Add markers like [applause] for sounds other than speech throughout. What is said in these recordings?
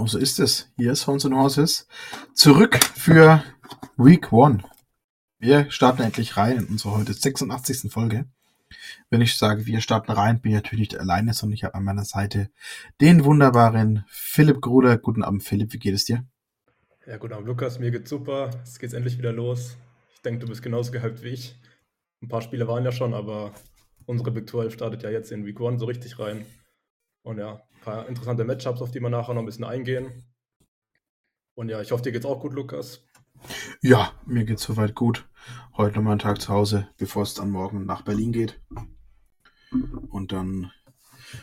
Genau so ist es. Hier ist Horns and Horses. Zurück für Week 1. Wir starten endlich rein in unsere heute 86. Folge. Wenn ich sage, wir starten rein, bin ich natürlich nicht alleine, sondern ich habe an meiner Seite den wunderbaren Philipp Gruder. Guten Abend, Philipp. Wie geht es dir? Ja, guten Abend, Lukas. Mir geht's super. Es geht endlich wieder los. Ich denke, du bist genauso gehypt wie ich. Ein paar Spiele waren ja schon, aber unsere Big 12 startet ja jetzt in Week 1 so richtig rein. Und ja, ein paar interessante Matchups, auf die wir nachher noch ein bisschen eingehen. Und ja, ich hoffe, dir geht's auch gut, Lukas. Ja, mir geht's soweit gut. Heute nochmal einen Tag zu Hause, bevor es dann morgen nach Berlin geht. Und dann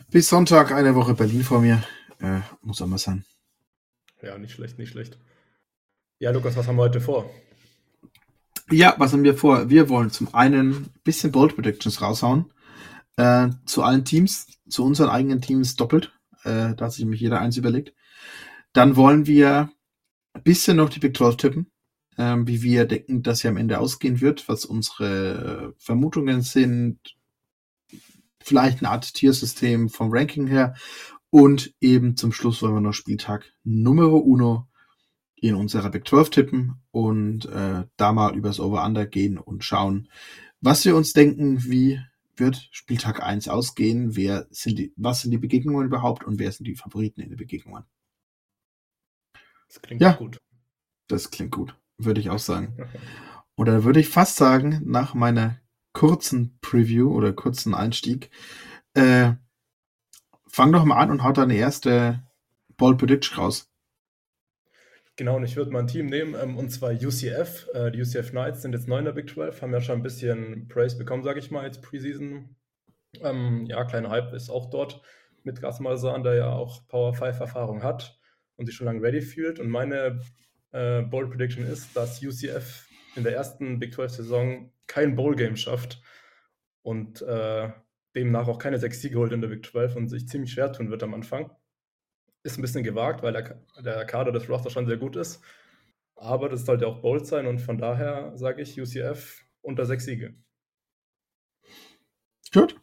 bis Sonntag eine Woche Berlin vor mir. Äh, muss auch mal sein. Ja, nicht schlecht, nicht schlecht. Ja, Lukas, was haben wir heute vor? Ja, was haben wir vor? Wir wollen zum einen ein bisschen Bold Predictions raushauen. Äh, zu allen Teams, zu unseren eigenen Teams doppelt. Äh, da hat sich nämlich jeder eins überlegt. Dann wollen wir ein bisschen noch die Big 12 tippen, ähm, wie wir denken, dass sie am Ende ausgehen wird, was unsere Vermutungen sind. Vielleicht eine Art Tiersystem vom Ranking her. Und eben zum Schluss wollen wir noch Spieltag Numero Uno in unserer Big 12 tippen und äh, da mal übers Over-Under gehen und schauen, was wir uns denken, wie wird Spieltag 1 ausgehen, wer sind die, was sind die Begegnungen überhaupt und wer sind die Favoriten in den Begegnungen. Das klingt Ja. gut. Das klingt gut, würde ich auch sagen. Und dann würde ich fast sagen, nach meiner kurzen Preview oder kurzen Einstieg, äh, fang doch mal an und haut deine erste Ball Prediction raus. Genau, und ich würde mal ein Team nehmen, ähm, und zwar UCF. Äh, die UCF Knights sind jetzt neu in der Big 12, haben ja schon ein bisschen Praise bekommen, sage ich mal, jetzt Preseason. Ähm, ja, kleiner Hype ist auch dort mit Gasmalsan, der ja auch Power 5 Erfahrung hat und sich schon lange ready fühlt. Und meine äh, Bold Prediction ist, dass UCF in der ersten Big 12 Saison kein Bowl Game schafft und äh, demnach auch keine sechs Siege holt in der Big 12 und sich ziemlich schwer tun wird am Anfang. Ist ein bisschen gewagt, weil der, der Kader des Roster schon sehr gut ist. Aber das sollte auch bold sein und von daher sage ich UCF unter sechs Siege. Gut.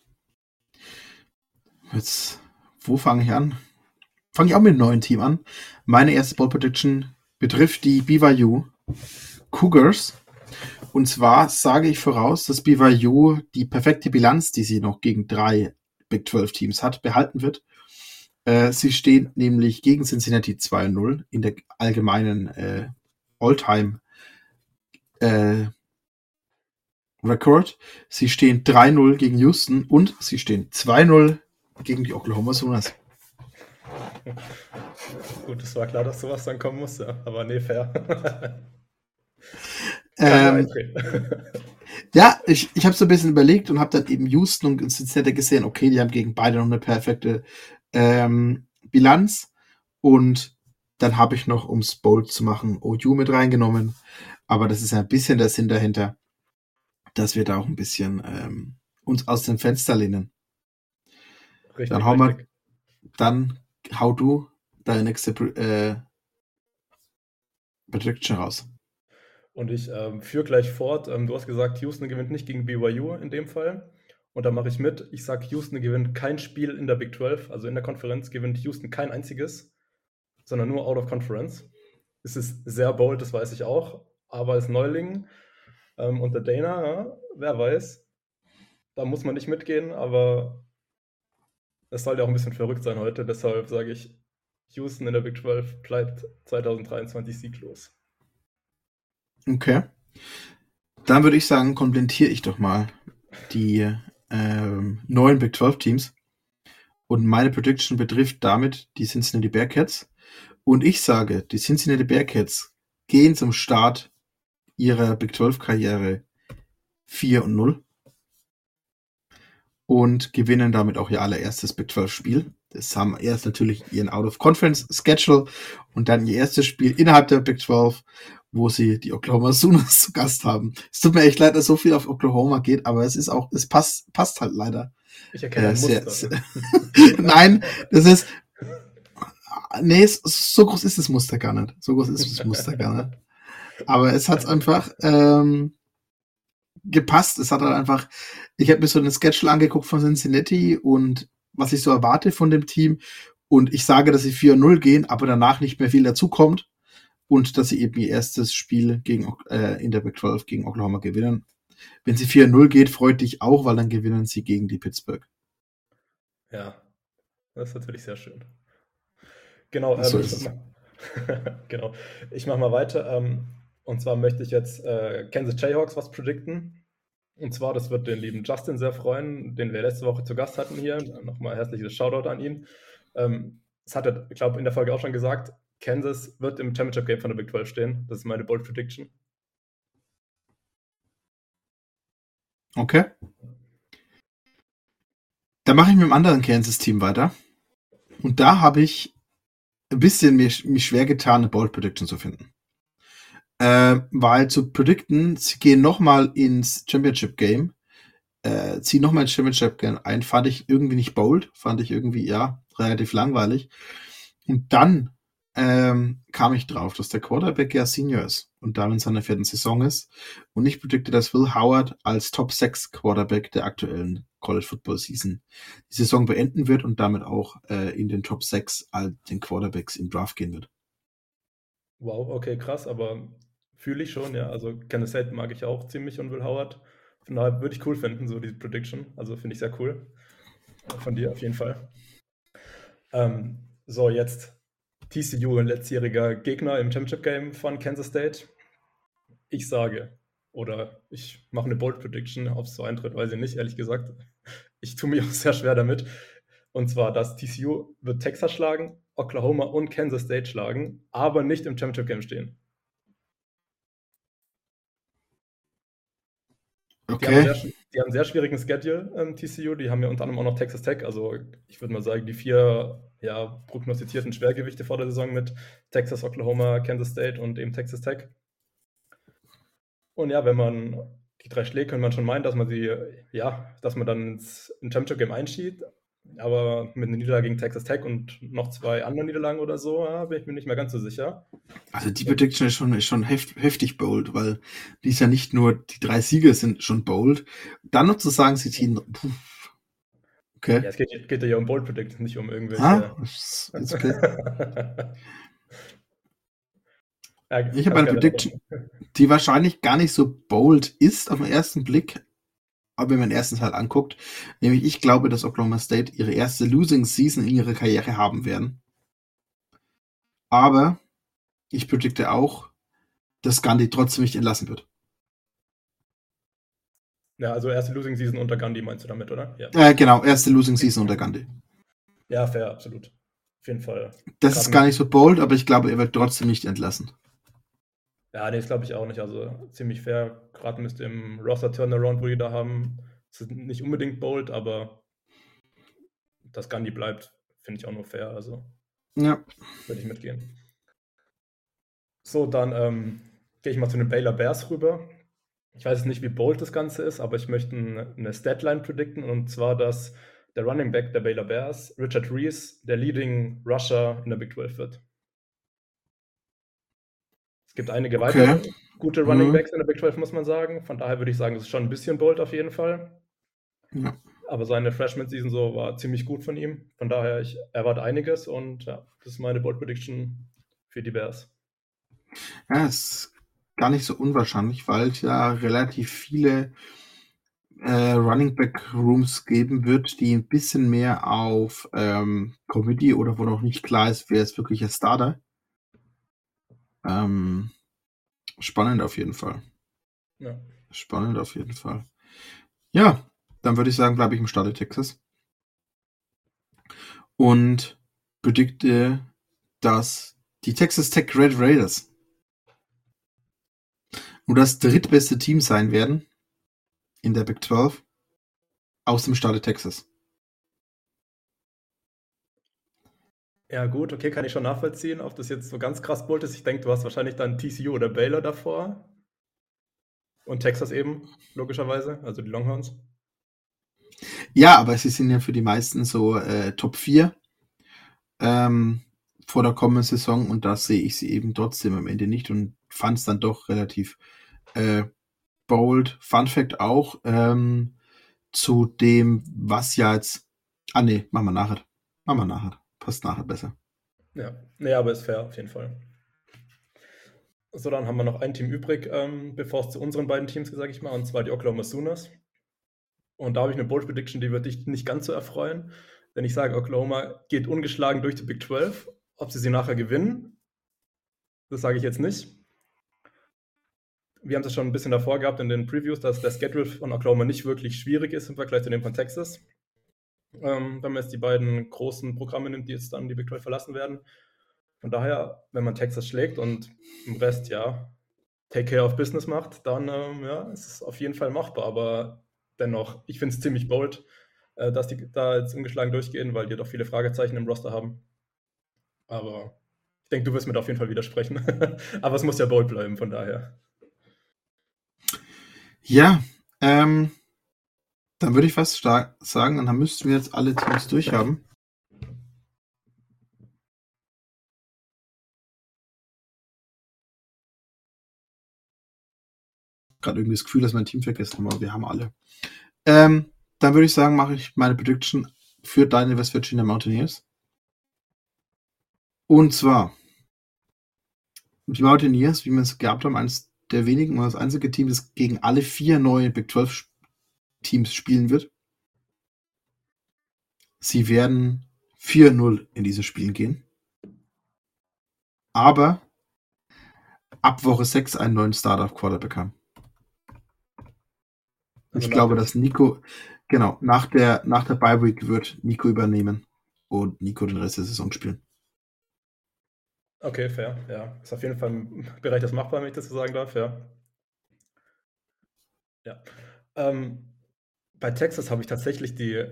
Jetzt, wo fange ich an? Fange ich auch mit einem neuen Team an. Meine erste Ball Prediction betrifft die BYU Cougars. Und zwar sage ich voraus, dass BYU die perfekte Bilanz, die sie noch gegen drei Big 12 Teams hat, behalten wird. Äh, sie stehen nämlich gegen Cincinnati 2-0 in der allgemeinen äh, All-Time äh, Record. Sie stehen 3-0 gegen Houston und sie stehen 2-0 gegen die Oklahoma Sooners. [laughs] Gut, es war klar, dass sowas dann kommen musste, aber nee, fair. [laughs] Ähm, [laughs] ja, ich, ich habe so ein bisschen überlegt und habe dann eben Houston und Cincinnati gesehen, okay, die haben gegen beide noch eine perfekte ähm, Bilanz. Und dann habe ich noch, ums Bold zu machen, OU mit reingenommen. Aber das ist ein bisschen der Sinn dahinter, dass wir da auch ein bisschen ähm, uns aus dem Fenster lehnen. Richtig, Dann wir, richtig. dann hau du deine nächste äh, Prediction raus. Und ich ähm, führe gleich fort. Ähm, du hast gesagt, Houston gewinnt nicht gegen BYU in dem Fall. Und da mache ich mit. Ich sage, Houston gewinnt kein Spiel in der Big 12, also in der Konferenz gewinnt Houston kein einziges, sondern nur out of conference. Es ist sehr bold, das weiß ich auch. Aber als Neuling ähm, unter Dana, ja, wer weiß, da muss man nicht mitgehen, aber es soll ja auch ein bisschen verrückt sein heute. Deshalb sage ich, Houston in der Big 12 bleibt 2023 sieglos. Okay. Dann würde ich sagen, komplettiere ich doch mal die ähm, neuen Big 12 Teams. Und meine Prediction betrifft damit die Cincinnati Bearcats. Und ich sage, die Cincinnati Bearcats gehen zum Start ihrer Big 12 Karriere 4 und 0 und gewinnen damit auch ihr allererstes Big 12 Spiel. Das haben erst natürlich ihren Out of Conference Schedule und dann ihr erstes Spiel innerhalb der Big 12 wo sie die Oklahoma Sooners [laughs] zu Gast haben. Es tut mir echt leid, dass so viel auf Oklahoma geht, aber es ist auch, es passt, passt halt leider. Ich erkenne Äh, sehr, Muster. sehr, [laughs] Nein, das ist, nee, so groß ist das Muster gar nicht. So groß ist das Muster gar nicht. Aber es hat einfach ähm, gepasst. Es hat halt einfach ich habe mir so einen Schedule angeguckt von Cincinnati und was ich so erwarte von dem Team. Und ich sage, dass sie 4-0 gehen, aber danach nicht mehr viel dazukommt. Und dass sie eben ihr erstes Spiel gegen, äh, in der Big 12 gegen Oklahoma gewinnen. Wenn sie 4-0 geht, freut dich auch, weil dann gewinnen sie gegen die Pittsburgh. Ja, das ist natürlich sehr schön. Genau, So ähm, ist ich, mach, [laughs] genau. ich mache mal weiter. Ähm, und zwar möchte ich jetzt äh, Kansas Jayhawks was predikten. Und zwar, das wird den lieben Justin sehr freuen, den wir letzte Woche zu Gast hatten hier. Nochmal herzliches Shoutout an ihn. Ähm, das hat er, ich glaube, in der Folge auch schon gesagt. Kansas wird im Championship Game von der Big 12 stehen. Das ist meine Bold Prediction. Okay. Dann mache ich mit dem anderen Kansas-Team weiter. Und da habe ich ein bisschen mir, mich schwer getan, eine Bold Prediction zu finden. Äh, weil zu predikten, sie gehen nochmal ins Championship Game, äh, ziehen nochmal ins Championship Game ein, fand ich irgendwie nicht bold, fand ich irgendwie, ja, relativ langweilig. Und dann ähm, kam ich drauf, dass der Quarterback ja Senior ist und damit in seiner vierten Saison ist. Und ich predikte, dass Will Howard als Top 6 Quarterback der aktuellen College Football Season die Saison beenden wird und damit auch äh, in den Top 6 all den Quarterbacks im Draft gehen wird. Wow, okay, krass, aber fühle ich schon, ja. Also Kansas State mag ich auch ziemlich und Will Howard. Von daher würde ich cool finden, so diese Prediction. Also finde ich sehr cool. Von dir auf jeden Fall. Ähm, so, jetzt TCU, ein letztjähriger Gegner im Championship Game von Kansas State. Ich sage, oder ich mache eine Bold Prediction, ob es so eintritt, weiß ich nicht, ehrlich gesagt. Ich tue mir [laughs] auch sehr schwer damit. Und zwar, dass TCU wird Texas schlagen, Oklahoma und Kansas State schlagen, aber nicht im Championship Game stehen. Die haben, Okay. sehr, die haben einen sehr schwierigen Schedule, ähm, TCU. Die haben ja unter anderem auch noch Texas Tech. Also ich würde mal sagen, die vier ja, prognostizierten Schwergewichte vor der Saison mit Texas, Oklahoma, Kansas State und eben Texas Tech. Und ja, wenn man die drei schlägt, könnte man schon meinen, dass man sie, ja, dass man dann ins in Championship Game einschießt. Aber mit einer Niederlage gegen Texas Tech und noch zwei anderen Niederlagen oder so, ja, bin ich mir nicht mehr ganz so sicher. Also die Prediction ist schon, ist schon heft, heftig bold, weil die ist ja nicht nur, die drei Siege sind schon bold. Dann noch zu sagen, sie ziehen. Puh. Ja, Okay. es geht, geht ja um Bold Predict, nicht um irgendwelche. Ah, ist, ist okay. [laughs] Ja, Ich habe eine Prediction, die wahrscheinlich gar nicht so bold ist auf den ersten Blick, aber wenn man den ersten Teil anguckt, nämlich ich glaube, dass Oklahoma State ihre erste Losing Season in ihrer Karriere haben werden. Aber ich predikte auch, dass Gandhi trotzdem nicht entlassen wird. Ja, also erste Losing Season unter Gandhi meinst du damit, oder? Ja, Äh, genau, erste Losing Season unter Gandhi. ja fair, absolut. Auf jeden Fall. Das ist gar nicht so bold, aber ich glaube, er wird trotzdem nicht entlassen. Ja, nee, das glaube ich auch nicht. Also ziemlich fair. Gerade müsste im Roster Turnaround, wo die da haben, das ist nicht unbedingt bold, aber dass Gandhi bleibt, finde ich auch nur fair. Also Ja, würde ich mitgehen. So, dann ähm, gehe ich mal zu den Baylor Bears rüber. Ich weiß nicht, wie bold das Ganze ist, aber ich möchte eine Statline predikten und zwar, dass der Running Back der Baylor Bears, Richard Reese, der Leading Rusher in der Big 12 wird. Es gibt einige Okay. weitere gute Running Mhm. Backs in der Big 12, muss man sagen. Von daher würde ich sagen, das ist schon ein bisschen bold auf jeden Fall. ja. Aber seine Freshman-Season so war ziemlich gut von ihm. Von daher, ich erwarte einiges und ja, das ist meine Bold Prediction für die Bears. Ja, ist gar nicht so unwahrscheinlich, weil es ja relativ viele äh, Running Back Rooms geben wird, die ein bisschen mehr auf ähm, Committee oder wo noch nicht klar ist, wer ist wirklich der Starter. Ähm, spannend auf jeden Fall. Ja. Spannend auf jeden Fall. Ja, dann würde ich sagen, bleibe ich im Staate Texas. Und predikte, dass die Texas Tech Red Raiders nur das drittbeste Team sein werden in der Big 12 aus dem Staate Texas. Ja, gut, okay, kann ich schon nachvollziehen, ob das jetzt so ganz krass bold ist. Ich denke, du hast wahrscheinlich dann TCU oder Baylor davor. Und Texas eben, logischerweise, also die Longhorns. Ja, aber sie sind ja für die meisten so äh, Top 4 ähm, vor der kommenden Saison und da sehe ich sie eben trotzdem am Ende nicht und fand es dann doch relativ äh, bold. Fun Fact auch, ähm, zu dem, was ja jetzt. Ah, nee, machen wir nachher. Machen wir nachher. Passt nachher besser. Ja, nee, aber ist fair auf jeden Fall. So, dann haben wir noch ein Team übrig, ähm, bevor es zu unseren beiden Teams, sage ich mal, und zwar die Oklahoma Sooners. Und da habe ich eine Bold Prediction, die wird dich nicht ganz so erfreuen. Denn ich sage, Oklahoma geht ungeschlagen durch die Big 12. Ob sie sie nachher gewinnen, das sage ich jetzt nicht. Wir haben es schon ein bisschen davor gehabt in den Previews, dass der Schedule von Oklahoma nicht wirklich schwierig ist im Vergleich zu dem von Texas. Ähm, wenn man jetzt die beiden großen Programme nimmt, die jetzt dann die Big 12 verlassen werden. Von daher, wenn man Texas schlägt und im Rest ja Take Care of Business macht, dann ähm, ja, ist es auf jeden Fall machbar. Aber dennoch, ich finde es ziemlich bold, äh, dass die da jetzt ungeschlagen durchgehen, weil die doch viele Fragezeichen im Roster haben. Aber ich denke, du wirst mir da auf jeden Fall widersprechen. [laughs] Aber es muss ja bold bleiben, von daher. Ja, ähm, dann würde ich fast sagen, dann müssten wir jetzt alle Teams durchhaben. Gerade irgendwie das Gefühl, dass mein Team vergessen haben, aber wir haben alle. Ähm, dann würde ich sagen, mache ich meine Prediction für deine West Virginia Mountaineers. Und zwar, die Mountaineers, wie wir es gehabt haben, eines der wenigen oder das einzige Team, das gegen alle vier neue Big 12 Teams spielen wird. Sie werden 4-0 in diese Spielen gehen. Aber ab Woche 6 einen neuen Startup Quarterback haben. Also ich glaube, dass Nico, genau, nach der, nach der Bye Week wird Nico übernehmen und Nico den Rest der Saison spielen. Okay, fair, ja. Ist auf jeden Fall im Bereich des Machbar, wenn ich das so sagen darf, ja. Ja. Ähm, bei Texas habe ich tatsächlich die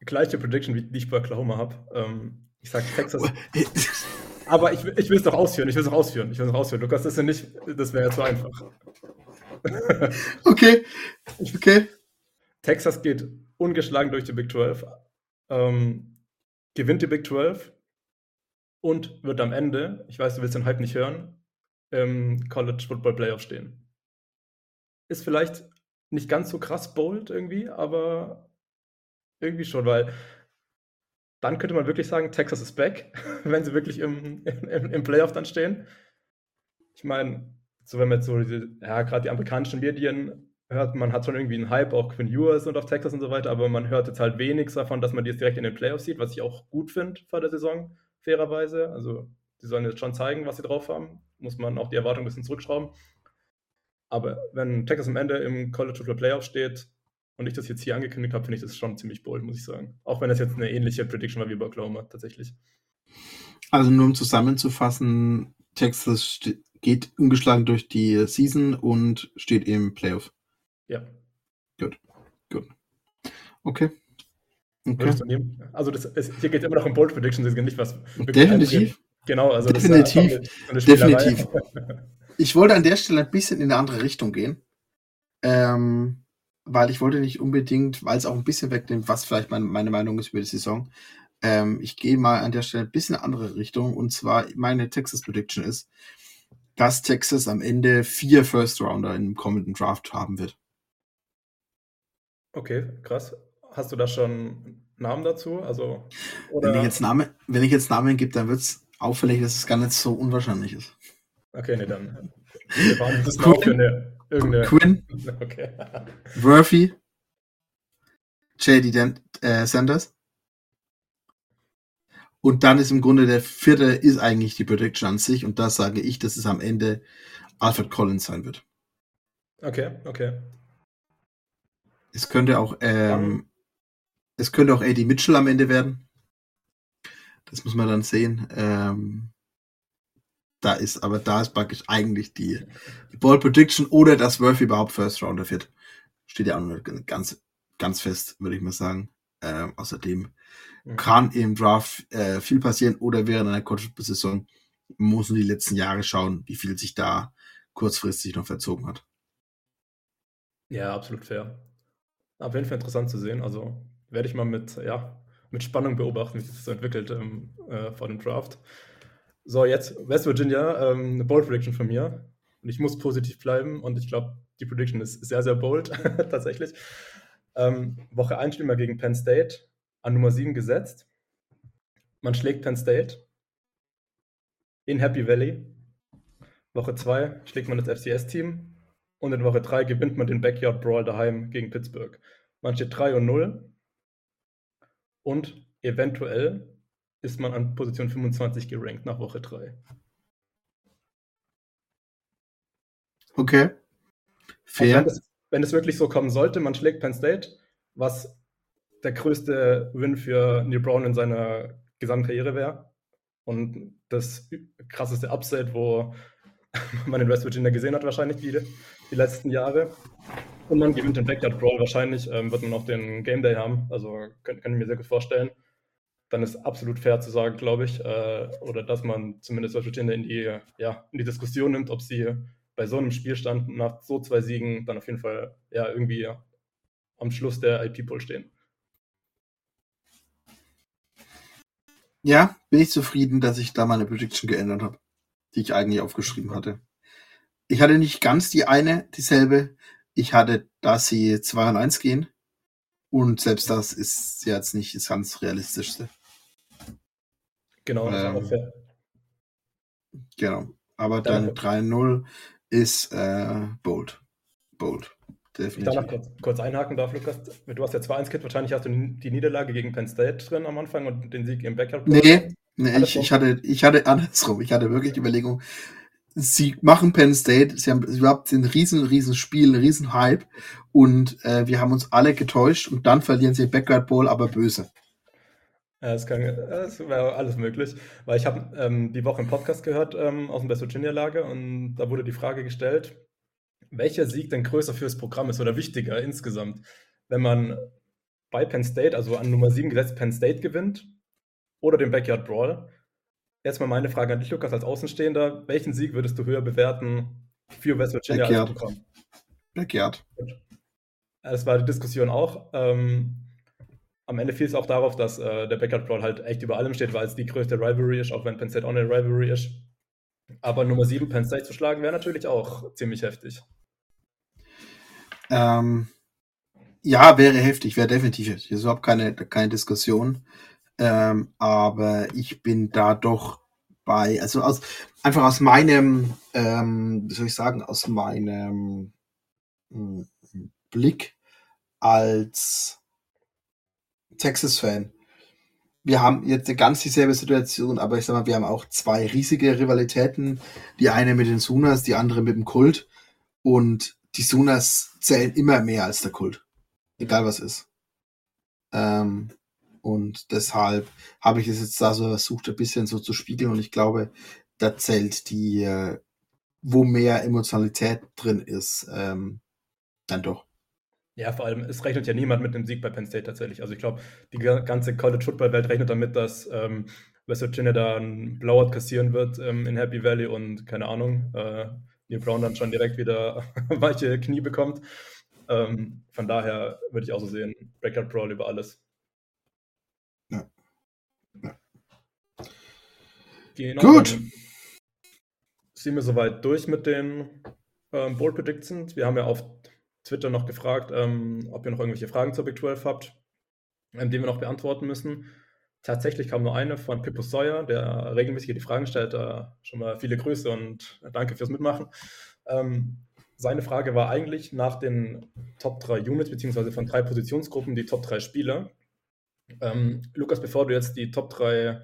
gleiche Prediction, wie, die ich bei Oklahoma habe. Ähm, ich sage Texas. [laughs] aber ich, ich will es doch ausführen, ich will es noch ausführen, ich will es ausführen. Lukas, das ist ja nicht, das wäre ja zu einfach. okay. Okay. Texas geht ungeschlagen durch die Big 12, ähm, gewinnt die Big 12 und wird am Ende, ich weiß, du willst den Hype nicht hören, im College Football Playoff stehen. Ist vielleicht nicht ganz so krass bold irgendwie, aber irgendwie schon, weil dann könnte man wirklich sagen, Texas ist back, [laughs] wenn sie wirklich im, im, im Playoff dann stehen. Ich meine, so wenn man jetzt so diese, ja, gerade die amerikanischen Medien hört, man hat schon irgendwie einen Hype, auch Quinn Ewers und auf Texas und so weiter, aber man hört jetzt halt wenig davon, dass man die jetzt direkt in den Playoffs sieht, was ich auch gut finde vor der Saison, fairerweise. Also, die sollen jetzt schon zeigen, was sie drauf haben. Muss man auch die Erwartung ein bisschen zurückschrauben. Aber wenn Texas am Ende im College Football Playoff steht und ich das jetzt hier angekündigt habe, finde ich das schon ziemlich bold, muss ich sagen. Auch wenn das jetzt eine ähnliche Prediction war wie bei Oklahoma, tatsächlich. Also nur um zusammenzufassen, Texas geht ungeschlagen durch die Season und steht im Playoff. Ja. Gut, gut. Okay. Okay. Also das, es, hier geht es immer noch um Bold Predictions, es geht nicht was. Definitiv. Genau, also definitiv. Das definitiv. [laughs] Ich wollte an der Stelle ein bisschen in eine andere Richtung gehen. Ähm, weil ich wollte nicht unbedingt, weil es auch ein bisschen wegnimmt, was vielleicht mein, meine Meinung ist über die Saison. Ähm, ich gehe mal an der Stelle ein bisschen in eine andere Richtung. Und zwar meine Texas Prediction ist, dass Texas am Ende vier First Rounder im kommenden Draft haben wird. Okay, krass. Hast du da schon Namen dazu? Also, oder? Wenn ich jetzt Namen, wenn ich jetzt Namen gebe, dann wird es auffällig, dass es gar nicht so unwahrscheinlich ist. Okay, nee, dann. Wir waren das Quinn, für eine, irgendeine. Quinn. [laughs] Okay. Murphy. J.D. Äh, Sanders. Und dann ist im Grunde der vierte ist eigentlich die Prediction an sich und da sage ich, dass es am Ende Alfred Collins sein wird. Okay, okay. Es könnte auch, ähm, es könnte auch Eddie Mitchell am Ende werden. Das muss man dann sehen. Ähm, da ist, aber da ist praktisch eigentlich die, die Ball Prediction oder dass Worth überhaupt First Rounder wird. Steht ja auch noch ganz, ganz fest, würde ich mal sagen. Ähm, außerdem mhm. kann im Draft äh, viel passieren oder während einer College-Saison muss man die letzten Jahre schauen, wie viel sich da kurzfristig noch verzogen hat. Ja, absolut fair. Auf jeden Fall interessant zu sehen. Also werde ich mal mit, ja, mit Spannung beobachten, wie sich das so entwickelt ähm, äh, vor dem Draft. So, jetzt West Virginia, ähm, eine Bold Prediction von mir. Und ich muss positiv bleiben und ich glaube, die Prediction ist sehr, sehr bold, [laughs] tatsächlich. Ähm, Woche 1 spielen wir gegen Penn State, an Nummer 7 gesetzt. Man schlägt Penn State in Happy Valley. Woche 2 schlägt man das FCS-Team und in Woche 3 gewinnt man den Backyard Brawl daheim gegen Pittsburgh. Man steht 3 und 0 und eventuell ist man an Position 25 gerankt nach Woche 3. Okay. Fair. Also wenn, es, wirklich so kommen sollte, man schlägt Penn State, was der größte Win für Neil Brown in seiner Gesamtkarriere wäre. Und das krasseste Upset, wo [laughs] man in West Virginia gesehen hat, wahrscheinlich die, die letzten Jahre. Und man gewinnt den Backyard Brawl wahrscheinlich, ähm, wird man auch den Game Day haben. Also kann, kann ich mir sehr gut vorstellen. Dann ist absolut fair zu sagen, glaube ich, äh, oder dass man zumindest West Virginia in die, ja, in die Diskussion nimmt, ob sie bei so einem Spielstand nach so zwei Siegen dann auf jeden Fall ja irgendwie am Schluss der IP-Pool stehen. Ja, bin ich zufrieden, dass ich da meine Prediction geändert habe, die ich eigentlich aufgeschrieben hatte. Ich hatte nicht ganz die eine, dieselbe. Ich hatte, dass sie 2 und 1 gehen. Und selbst das ist jetzt nicht das ganz realistischste. Genau, das ähm, ist fair. Genau. Aber dann 3-0 ist äh, bold. Bold. Definitiv. Ich darf noch kurz, kurz, einhaken darf, Lukas. Du hast ja 2-1-Kit, wahrscheinlich hast du die Niederlage gegen Penn State drin am Anfang und den Sieg im Backup. Nee, nee ich, ich, hatte, ich hatte andersrum. Ich hatte wirklich die Überlegung, sie machen Penn State, sie haben überhaupt ein riesen, riesen Spiel, ein riesen Hype und äh, wir haben uns alle getäuscht und dann verlieren sie Backyard Bowl, aber böse. Ja, das, das wäre alles möglich, weil ich habe ähm, die Woche einen Podcast gehört ähm, aus dem West Virginia Lager und da wurde die Frage gestellt, welcher Sieg denn größer fürs Programm ist oder wichtiger insgesamt, wenn man bei Penn State, also an Nummer 7 gesetzt, Penn State gewinnt oder den Backyard Brawl. Erstmal meine Frage an dich, Lukas, als Außenstehender. Welchen Sieg würdest du höher bewerten für West Virginia Backyard. als Programm? Backyard. Das war die Diskussion auch. Ähm, am Ende fiel es auch darauf, dass äh, der Backyard Brawl halt echt über allem steht, weil es die größte Rivalry ist, auch wenn Penn State auch eine Rivalry ist. Aber Nummer 7 Penn State zu schlagen wäre natürlich auch ziemlich heftig. Ähm, ja, wäre heftig, wäre definitiv heftig. Das ist überhaupt keine, keine Diskussion. Ähm, aber ich bin da doch bei, also aus, einfach aus meinem, ähm, wie soll ich sagen, aus meinem mh, hm, Blick als Texas-Fan. Wir haben jetzt eine ganz dieselbe Situation, aber ich sag mal, wir haben auch zwei riesige Rivalitäten. Die eine mit den Sunas, die andere mit dem Kult. Und die Sunas zählen immer mehr als der Kult. Egal was ist. Ähm, und deshalb habe ich es jetzt da so versucht, ein bisschen so zu spiegeln. Und ich glaube, da zählt die, äh, wo mehr Emotionalität drin ist, ähm, dann doch. Ja, vor allem, es rechnet ja niemand mit einem Sieg bei Penn State tatsächlich. Also ich glaube, die ganze College-Football-Welt rechnet damit, dass ähm, West Virginia da einen Blowout kassieren wird ähm, in Happy Valley und keine Ahnung, äh, Neil Brown dann schon direkt wieder [laughs] weiche Knie bekommt. Ähm, von daher würde ich auch so sehen, Backyard Brawl über alles. Genau, Gut. Sind wir soweit durch mit den ähm, Bold Predictions. Wir haben ja auf Twitter noch gefragt, ähm, ob ihr noch irgendwelche Fragen zur Big 12 habt, ähm, die wir noch beantworten müssen. Tatsächlich kam nur eine von Pippo Sawyer, der regelmäßig die Fragen stellt. Äh, schon mal viele Grüße und danke fürs Mitmachen. Ähm, seine Frage war eigentlich nach den Top 3 Units, beziehungsweise von drei Positionsgruppen, die Top 3 Spieler. Ähm, Lukas, bevor du jetzt die Top 3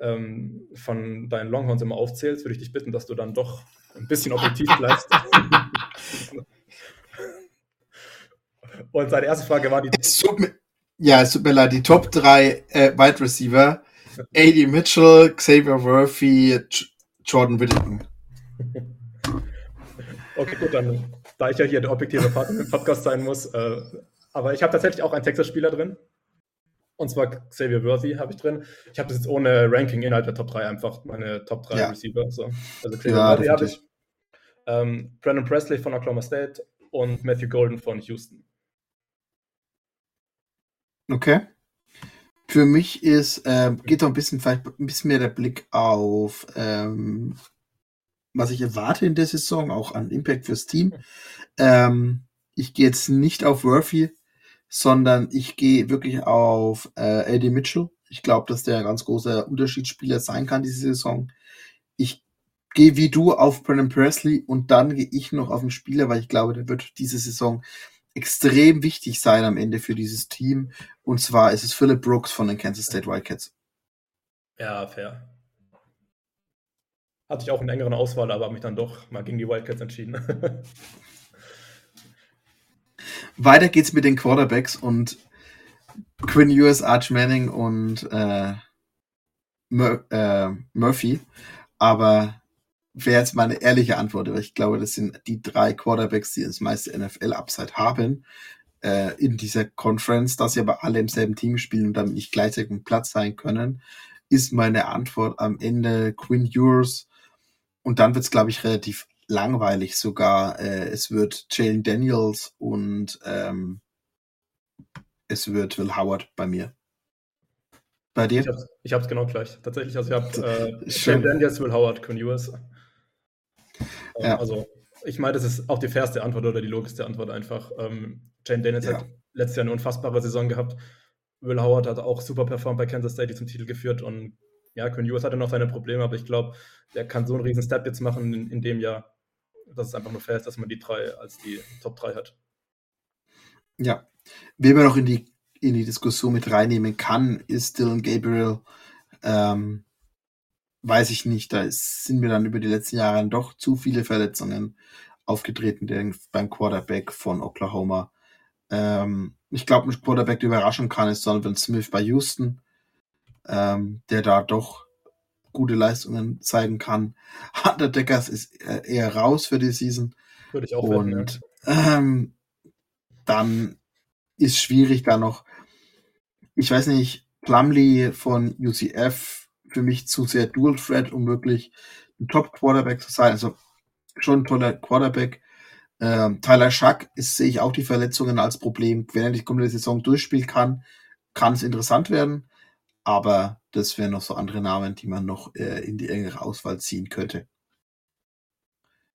ähm, von deinen Longhorns immer aufzählst, würde ich dich bitten, dass du dann doch ein bisschen objektiv bleibst. [laughs] Und seine erste Frage war die. Ja, es tut mir leid, die Top 3 äh, Wide Receiver. AD Mitchell, Xavier Worthy, Jordan Whittington. [laughs] Okay, gut, dann, da ich ja hier der objektive Partner im Podcast sein muss, äh, aber ich habe tatsächlich auch einen Texas-Spieler drin. Und zwar Xavier Worthy habe ich drin. Ich habe das jetzt ohne Ranking innerhalb der Top 3 einfach meine Top 3 ja. Receiver. So. Also Xavier ja, Worthy habe ich. Ähm, Brandon Presley von Oklahoma State und Matthew Golden von Houston. Okay. Für mich ist, äh, geht doch ein bisschen, vielleicht ein bisschen mehr der Blick auf, ähm, was ich erwarte in der Saison, auch an Impact fürs Team. Ähm, ich gehe jetzt nicht auf Worthy, sondern ich gehe wirklich auf äh, AD Mitchell. Ich glaube, dass der ein ganz großer Unterschiedsspieler sein kann diese Saison. Ich gehe wie du auf Brennan Presley und dann gehe ich noch auf einen Spieler, weil ich glaube, der wird diese Saison extrem wichtig sein am Ende für dieses Team. Und zwar ist es Philip Brooks von den Kansas State Wildcats. Ja, fair. Hatte ich auch eine engere Auswahl, aber habe mich dann doch mal gegen die Wildcats entschieden. [laughs] Weiter geht's mit den Quarterbacks und Quinn Ewers, Arch Manning und äh, Mur äh, Murphy. Aber wäre jetzt meine ehrliche Antwort, weil ich glaube, das sind die drei Quarterbacks, die das meiste NFL-Upside haben äh, in dieser Conference, dass sie aber alle im selben Team spielen und damit nicht gleichzeitig im Platz sein können, ist meine Antwort am Ende Quinn Ewers. Und dann wird es, glaube ich, relativ langweilig sogar. Äh, es wird Jalen Daniels und ähm, es wird Will Howard bei mir. Bei dir? Ich habe es genau gleich. Tatsächlich, also ich habe [laughs] äh, Jalen Daniels, Will Howard, Quinn Ewers. Ähm, ja. Also, ich meine, das ist auch die fairste Antwort oder die logischste Antwort einfach. Ähm, Jane Daniels ja. hat letztes Jahr eine unfassbare Saison gehabt. Will Howard hat auch super performt bei Kansas State, die zum Titel geführt. Und ja, Quinn Ewers hatte noch seine Probleme, aber ich glaube, der kann so einen riesen Step jetzt machen in, in dem Jahr, dass es einfach nur fair ist, dass man die drei als die Top 3 hat. Ja. Wen man noch in die, in die Diskussion mit reinnehmen kann, ist Dylan Gabriel. Ähm, weiß ich nicht. Da ist, sind mir dann über die letzten Jahre doch zu viele Verletzungen aufgetreten den, beim Quarterback von Oklahoma. Ähm, ich glaube, ein Quarterback, der überraschen kann, ist Donovan Smith bei Houston, ähm, der da doch gute Leistungen zeigen kann. Hunter Deckers ist äh, eher raus für die Season. Würde ich auch Und wetten, ja. ähm, dann ist schwierig da noch, ich weiß nicht, Plumley von UCF für mich zu sehr Dual Threat, um wirklich ein Top Quarterback zu sein. Also schon ein toller Quarterback. Ähm, Tyler Schack ist, sehe ich auch die Verletzungen als Problem. Wenn er die kommende Saison durchspielen kann, kann es interessant werden. Aber das wären noch so andere Namen, die man noch äh, in die engere Auswahl ziehen könnte.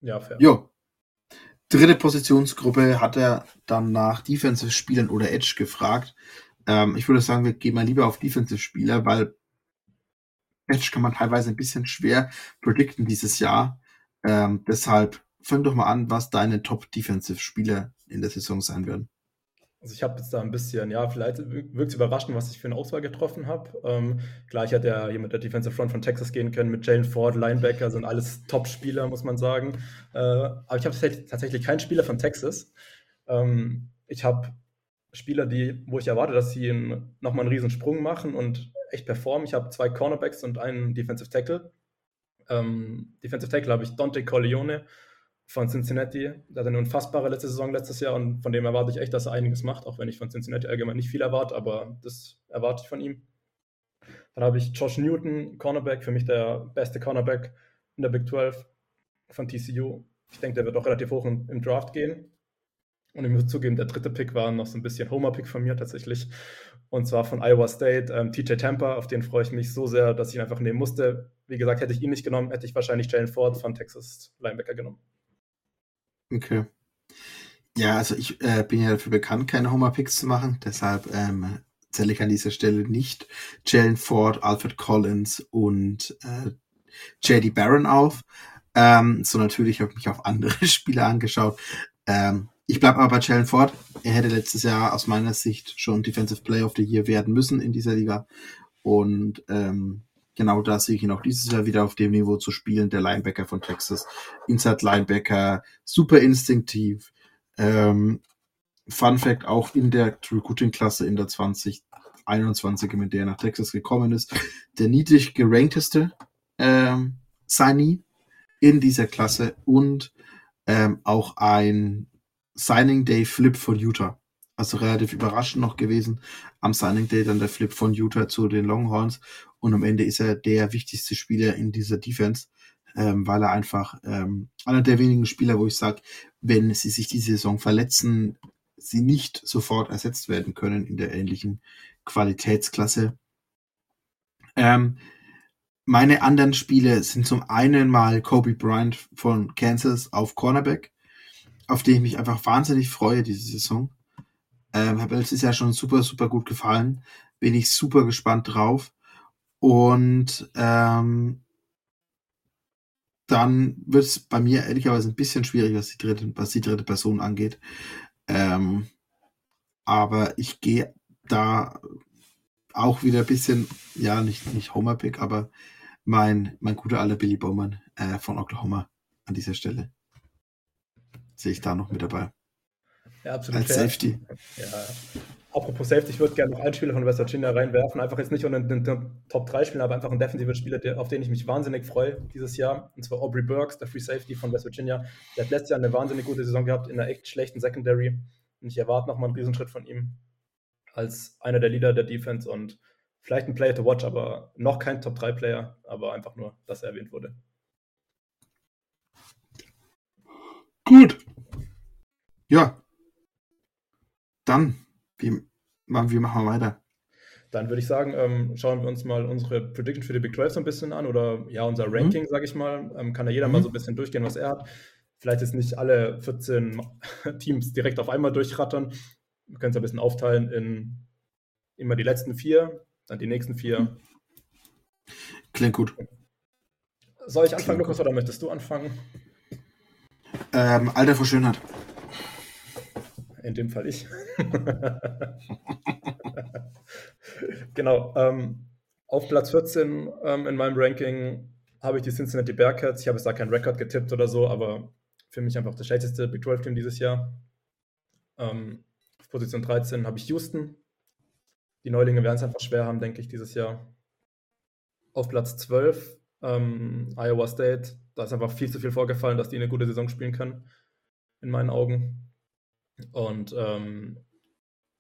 Ja, fair. Jo. Dritte Positionsgruppe hat er dann nach Defensive-Spielern oder Edge gefragt. Ähm, ich würde sagen, wir gehen mal lieber auf Defensive-Spieler, weil Edge kann man teilweise ein bisschen schwer predikten dieses Jahr. Ähm, deshalb fang doch mal an, was deine Top-Defensive-Spieler in der Saison sein werden. Also ich habe jetzt da ein bisschen, ja, vielleicht wirkt es überraschend, was ich für eine Auswahl getroffen habe. Ähm, klar, ich hätte ja mit der Defensive Front von Texas gehen können, mit Jalen Ford, Linebacker, sind alles Top-Spieler, muss man sagen. Äh, aber ich habe tatsächlich keinen Spieler von Texas. Ähm, ich habe Spieler, die, wo ich erwarte, dass sie nochmal einen riesen Sprung machen und echt performen. Ich habe zwei Cornerbacks und einen Defensive Tackle. Ähm, Defensive Tackle habe ich Dante Corleone von Cincinnati. Der hat eine unfassbare letzte Saison letztes Jahr und von dem erwarte ich echt, dass er einiges macht, auch wenn ich von Cincinnati allgemein nicht viel erwarte, aber das erwarte ich von ihm. Dann habe ich Josh Newton, Cornerback, für mich der beste Cornerback in der Big 12 von TCU. Ich denke, der wird auch relativ hoch im, im Draft gehen. Und ich muss zugeben, der dritte Pick war noch so ein bisschen Homer-Pick von mir tatsächlich. Und zwar von Iowa State, ähm, TJ Tampa, auf den freue ich mich so sehr, dass ich ihn einfach nehmen musste. Wie gesagt, hätte ich ihn nicht genommen, hätte ich wahrscheinlich Jalen Ford von Texas Linebacker genommen. Okay. Ja, also ich äh, bin ja dafür bekannt, keine Homer-Picks zu machen, deshalb ähm, zähle ich an dieser Stelle nicht Jalen Ford, Alfred Collins und äh, JD Barron auf, ähm, so natürlich habe ich mich auf andere [laughs] Spieler angeschaut. Ähm, ich bleibe aber bei Jalen Ford. Er hätte letztes Jahr aus meiner Sicht schon Defensive Player of the Year werden müssen in dieser Liga. Und ähm, genau da sehe ich ihn auch dieses Jahr wieder auf dem Niveau zu spielen. Der Linebacker von Texas. Inside Linebacker, super instinktiv. Ähm, Fun Fact, auch in der Recruiting-Klasse in der 2021, mit der er nach Texas gekommen ist, der niedrig gerankteste ähm, Signee in dieser Klasse und ähm, auch ein Signing Day Flip von Utah. Also relativ überraschend noch gewesen. Am Signing Day dann der Flip von Utah zu den Longhorns. Und am Ende ist er der wichtigste Spieler in dieser Defense, ähm, weil er einfach ähm, einer der wenigen Spieler, wo ich sage, wenn sie sich diese Saison verletzen, sie nicht sofort ersetzt werden können in der ähnlichen Qualitätsklasse. Ähm, meine anderen Spiele sind zum einen mal Kobe Bryant von Kansas auf Cornerback auf den ich mich einfach wahnsinnig freue diese Saison. Ähm, hat mir letztes Jahr schon super, super gut gefallen. Bin ich super gespannt drauf. Und ähm, dann wird es bei mir ehrlicherweise ein bisschen schwierig, was die dritte, was die dritte Person angeht. Ähm, aber ich gehe da auch wieder ein bisschen, ja, nicht, nicht Homer-Pick, aber mein, mein guter alter Billy Bowman äh, von Oklahoma an dieser Stelle. Sehe ich da noch mit dabei. Ja, absolut. Als fair. Safety. Ja. Apropos Safety, ich würde gerne noch einen Spieler von West Virginia reinwerfen. Einfach jetzt nicht unter den Top 3 Spieler, aber einfach ein defensiver Spieler, der, auf den ich mich wahnsinnig freue dieses Jahr. Und zwar Aubrey Burks, der Free Safety von West Virginia. Der hat letztes Jahr eine wahnsinnig gute Saison gehabt in einer echt schlechten Secondary. Und ich erwarte nochmal einen Riesenschritt von ihm als einer der Leader der Defense und vielleicht ein Player to watch, aber noch kein Top 3 Player, aber einfach nur, dass er erwähnt wurde. Gut. Ja. Dann, wie, wie machen wir weiter? Dann würde ich sagen, ähm, schauen wir uns mal unsere Prediction für die Big 12 so ein bisschen an oder ja, unser mhm. Ranking, mhm. sage ich mal. Ähm, kann da jeder mhm. mal so ein bisschen durchgehen, was er hat. Vielleicht ist nicht alle 14 [laughs] Teams direkt auf einmal durchrattern, wir können es ein bisschen aufteilen in immer die letzten vier, dann die nächsten vier. Klingt gut. Soll ich anfangen, Lukas, oder möchtest du anfangen? Ähm, Alter vor Schönheit. In dem Fall ich. [laughs] genau. Ähm, auf Platz 14 ähm, in meinem Ranking habe ich die Cincinnati Bearcats. Ich habe es da keinen Rekord getippt oder so, aber für mich einfach das schlechteste Big 12 Team dieses Jahr. Ähm, auf Position 13 habe ich Houston. Die Neulinge werden es einfach schwer haben, denke ich, dieses Jahr. Auf Platz 12 ähm, Iowa State. Da ist einfach viel zu viel vorgefallen, dass die eine gute Saison spielen können, in meinen Augen. Und ähm,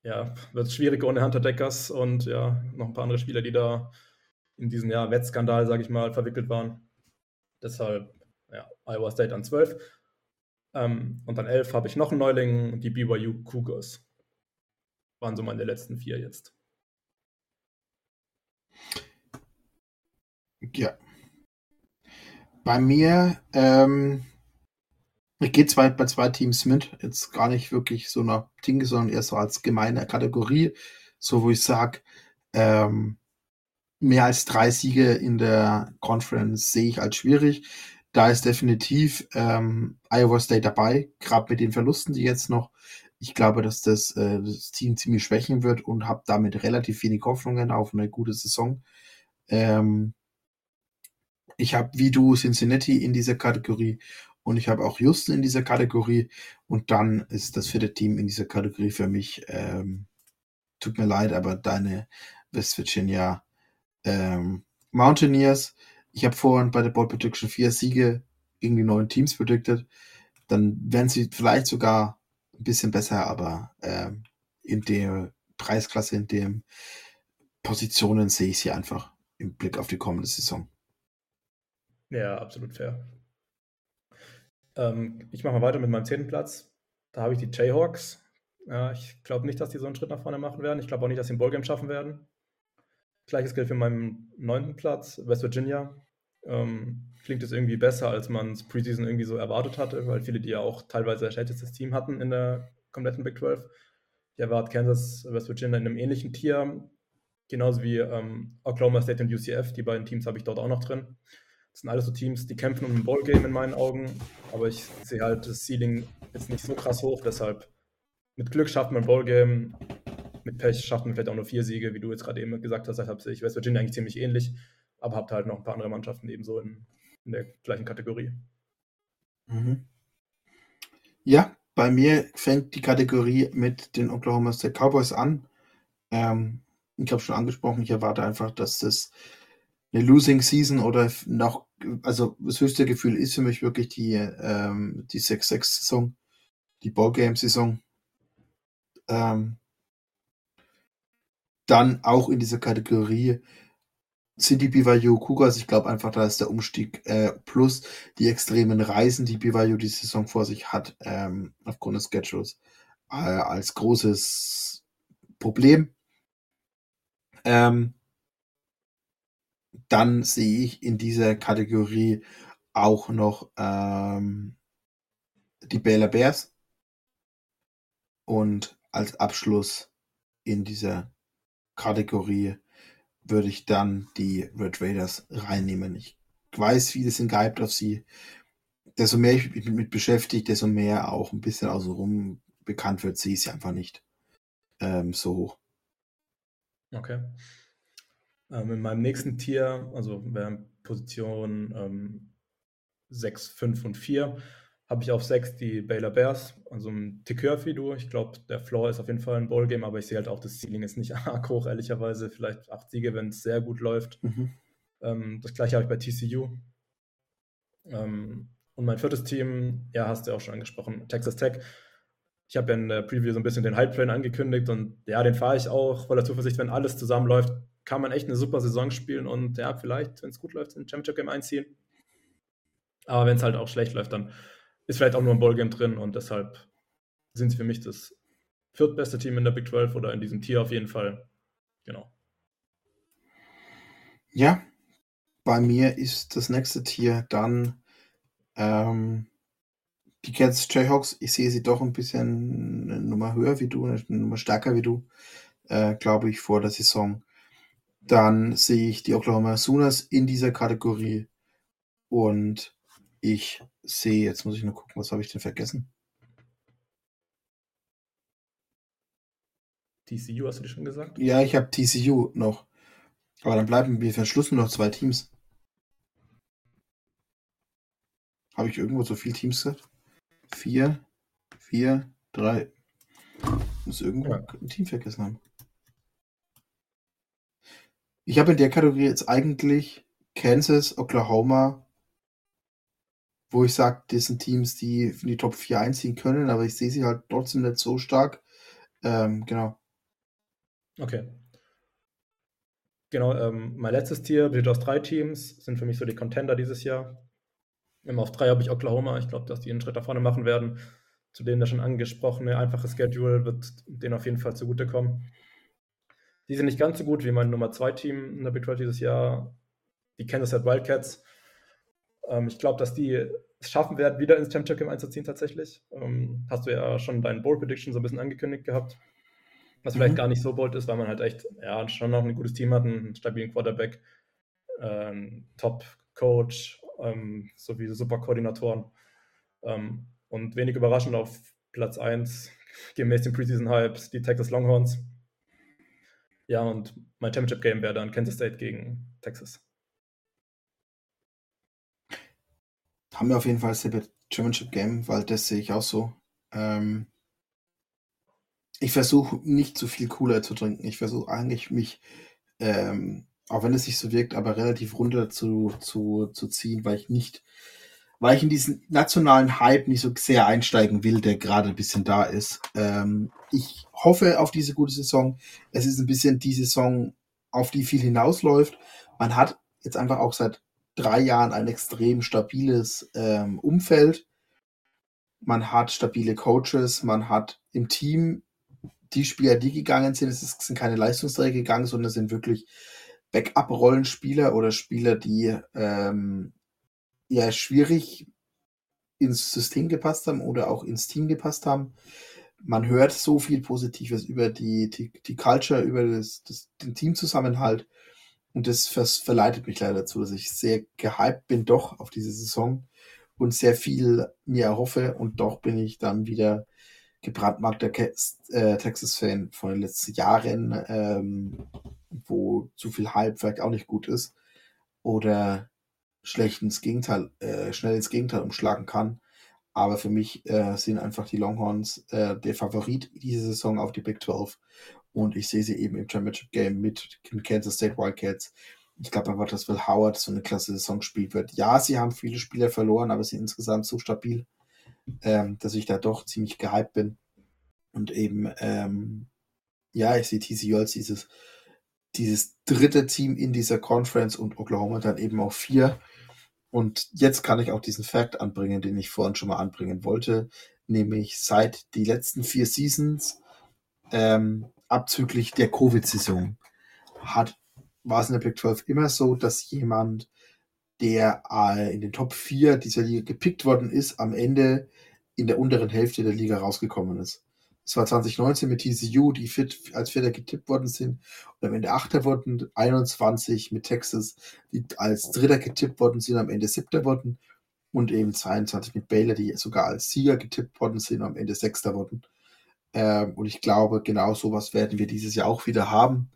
ja, wird schwierig ohne Hunter Deckers und ja, noch ein paar andere Spieler, die da in diesen ja, Wettskandal, sage ich mal, verwickelt waren. Deshalb ja, Iowa State an 12. Ähm, und an 11 habe ich noch einen Neuling, die BYU Cougars waren so meine letzten vier jetzt. Ja. Bei mir, ähm, ich gehe zwei, bei zwei Teams mit, jetzt gar nicht wirklich so nach Ding, sondern eher so als gemeine Kategorie, so wo ich sage, ähm, mehr als drei Siege in der Conference sehe ich als schwierig. Da ist definitiv ähm, Iowa State dabei, gerade mit den Verlusten, die jetzt noch ich glaube, dass das, äh, das Team ziemlich schwächen wird und habe damit relativ wenig Hoffnungen auf eine gute Saison. Ähm, ich habe wie du Cincinnati in dieser Kategorie und ich habe auch Houston in dieser Kategorie und dann ist das vierte Team in dieser Kategorie für mich, ähm, tut mir leid, aber deine West Virginia ähm, Mountaineers. Ich habe vorhin bei der Ball Prediction vier Siege gegen die neuen Teams predicted. Dann werden sie vielleicht sogar ein bisschen besser, aber ähm, in der Preisklasse, in den Positionen sehe ich sie einfach im Blick auf die kommende Saison. Ja, absolut fair. Ähm, ich mache mal weiter mit meinem zehnten Platz. Da habe ich die Jayhawks. Ja, ich glaube nicht, dass die so einen Schritt nach vorne machen werden. Ich glaube auch nicht, dass sie ein Ballgame schaffen werden. Gleiches gilt für meinen neunten Platz, West Virginia. Ähm, klingt es irgendwie besser, als man es Preseason irgendwie so erwartet hatte, weil viele, die ja auch teilweise ein schlechtestes Team hatten in der kompletten Big 12. Ich erwarte Kansas, West Virginia in einem ähnlichen Tier, genauso wie ähm, Oklahoma State und UCF. Die beiden Teams habe ich dort auch noch drin. Das sind alles so Teams, die kämpfen um ein Ballgame in meinen Augen, aber ich sehe halt das Ceiling jetzt nicht so krass hoch, deshalb mit Glück schafft man ein Ballgame, mit Pech schafft man vielleicht auch nur vier Siege, wie du jetzt gerade eben gesagt hast. Deshalb sehe ich West Virginia eigentlich ziemlich ähnlich aber habt halt noch ein paar andere Mannschaften ebenso in, in der gleichen Kategorie. Mhm. Ja, bei mir fängt die Kategorie mit den Oklahoma State Cowboys an. Ähm, ich habe schon angesprochen, ich erwarte einfach, dass das eine Losing Season oder noch, also das höchste Gefühl ist für mich wirklich die, ähm, die 6-6-Saison, die Ballgame-Saison. Ähm, dann auch in dieser Kategorie sind die BYU Cougars. Ich glaube einfach, da ist der Umstieg äh, plus die extremen Reisen, die BYU die Saison vor sich hat, ähm, aufgrund des Schedules, äh, als großes Problem. Ähm, dann sehe ich in dieser Kategorie auch noch ähm, die Baylor Bears. Und als Abschluss in dieser Kategorie würde ich dann die Red Raiders reinnehmen. Ich weiß, viele sind gehypt auf sie. Desto mehr ich mich mit beschäftigt, desto mehr auch ein bisschen außenrum bekannt wird, sie ist einfach nicht ähm, so hoch. Okay. Ähm, in meinem nächsten Tier, also wären Position ähm, 6, 5 und 4, habe ich auf 6 die Baylor Bears, also ein Tick höher wie du. Ich glaube, der Floor ist auf jeden Fall ein Ballgame, aber ich sehe halt auch, das Ceiling ist nicht [laughs] arg hoch, ehrlicherweise. Vielleicht 8 Siege, wenn es sehr gut läuft. Mhm. Ähm, das gleiche habe ich bei TCU. Ähm, und mein viertes Team, ja, hast du auch schon angesprochen, Texas Tech. Ich habe ja in der Preview so ein bisschen den Hype-Plan angekündigt und ja, den fahre ich auch voller Zuversicht, wenn alles zusammenläuft, kann man echt eine super Saison spielen und ja, vielleicht, wenn es gut läuft, ein Championship-Game einziehen. Aber wenn es halt auch schlecht läuft, dann ist vielleicht auch nur ein Ballgame drin und deshalb sind sie für mich das viertbeste Team in der Big 12 oder in diesem Tier auf jeden Fall. Genau. Ja, bei mir ist das nächste Tier dann ähm, die Kansas Jayhawks. Ich sehe sie doch ein bisschen eine Nummer höher wie du, eine Nummer stärker wie du, äh, glaube ich, vor der Saison. Dann sehe ich die Oklahoma Sooners in dieser Kategorie und ich sehe, jetzt muss ich nur gucken, was habe ich denn vergessen? TCU hast du dir schon gesagt? Ja, ich habe TCU noch. Aber dann bleiben wir verschlossen noch zwei Teams. Habe ich irgendwo so viele Teams gesagt? Vier, vier, drei. Muss irgendwo ja. ein Team vergessen haben. Ich habe in der Kategorie jetzt eigentlich Kansas, Oklahoma, wo ich sage, das sind Teams, die in die Top 4 einziehen können, aber ich sehe sie halt trotzdem nicht so stark. Ähm, genau. Okay. Genau, ähm, mein letztes Tier besteht aus drei Teams, sind für mich so die Contender dieses Jahr. Ähm, auf drei habe ich Oklahoma. Ich glaube, dass die einen Schritt nach vorne machen werden. Zu denen der schon angesprochene einfache Schedule wird denen auf jeden Fall zugutekommen. Die sind nicht ganz so gut wie mein Nummer 2 Team in der Big 12 dieses Jahr, die Kansas City Wildcats. Ähm, ich glaube, dass die es schaffen werden, wieder ins Championship Game einzuziehen tatsächlich. Ähm, hast du ja schon deinen Bold Prediction so ein bisschen angekündigt gehabt. Was mhm. vielleicht gar nicht so bold ist, weil man halt echt ja, schon noch ein gutes Team hat, einen stabilen Quarterback, äh, Top-Coach ähm, sowie super Koordinatoren. Ähm, und wenig überraschend auf Platz 1 gemäß den Preseason-Hypes die Texas Longhorns. Ja, und mein Championship-Game wäre dann Kansas State gegen Texas. haben wir auf jeden Fall das Championship Game, weil das sehe ich auch so. Ähm, ich versuche nicht zu viel Cooler zu trinken. Ich versuche eigentlich mich, ähm, auch wenn es nicht so wirkt, aber relativ runter zu, zu, zu ziehen, weil ich nicht, weil ich in diesen nationalen Hype nicht so sehr einsteigen will, der gerade ein bisschen da ist. Ähm, ich hoffe auf diese gute Saison. Es ist ein bisschen die Saison, auf die viel hinausläuft. Man hat jetzt einfach auch seit drei Jahren ein extrem stabiles ähm, Umfeld. Man hat stabile Coaches, man hat im Team die Spieler, die gegangen sind, es sind keine Leistungsträger gegangen, sondern es sind wirklich Backup-Rollenspieler oder Spieler, die ähm, ja schwierig ins System gepasst haben oder auch ins Team gepasst haben. Man hört so viel Positives über die, die, die Culture, über das, das, den Teamzusammenhalt. Und das verleitet mich leider dazu, dass ich sehr gehypt bin doch auf diese Saison und sehr viel mir erhoffe. Und doch bin ich dann wieder gebrandmarkter äh, Texas-Fan von den letzten Jahren, ähm, wo zu viel Hype vielleicht auch nicht gut ist oder schlecht ins Gegenteil, äh, schnell ins Gegenteil umschlagen kann. Aber für mich äh, sind einfach die Longhorns äh, der Favorit diese Saison auf die Big 12 und ich sehe sie eben im Championship Game mit Kansas State Wildcats. Ich glaube einfach, dass Will Howard so eine klasse Saison spielen wird. Ja, sie haben viele Spieler verloren, aber sie sind insgesamt so stabil, ähm, dass ich da doch ziemlich gehypt bin. Und eben, ähm, ja, ich sehe TCU als dieses, dieses dritte Team in dieser Conference und Oklahoma dann eben auch vier. Und jetzt kann ich auch diesen Fact anbringen, den ich vorhin schon mal anbringen wollte, nämlich seit die letzten vier Seasons ähm, abzüglich der Covid-Saison hat, war es in der Big 12 immer so, dass jemand, der äh, in den Top 4 dieser Liga gepickt worden ist, am Ende in der unteren Hälfte der Liga rausgekommen ist. Das war 2019 mit TCU, die fit, als Vierter getippt worden sind und am Ende Achter wurden. 21 mit Texas, die als Dritter getippt worden sind, am Ende Siebter wurden. Und eben 22 mit Baylor, die sogar als Sieger getippt worden sind am Ende Sechster wurden. Ähm, und ich glaube, genau sowas werden wir dieses Jahr auch wieder haben.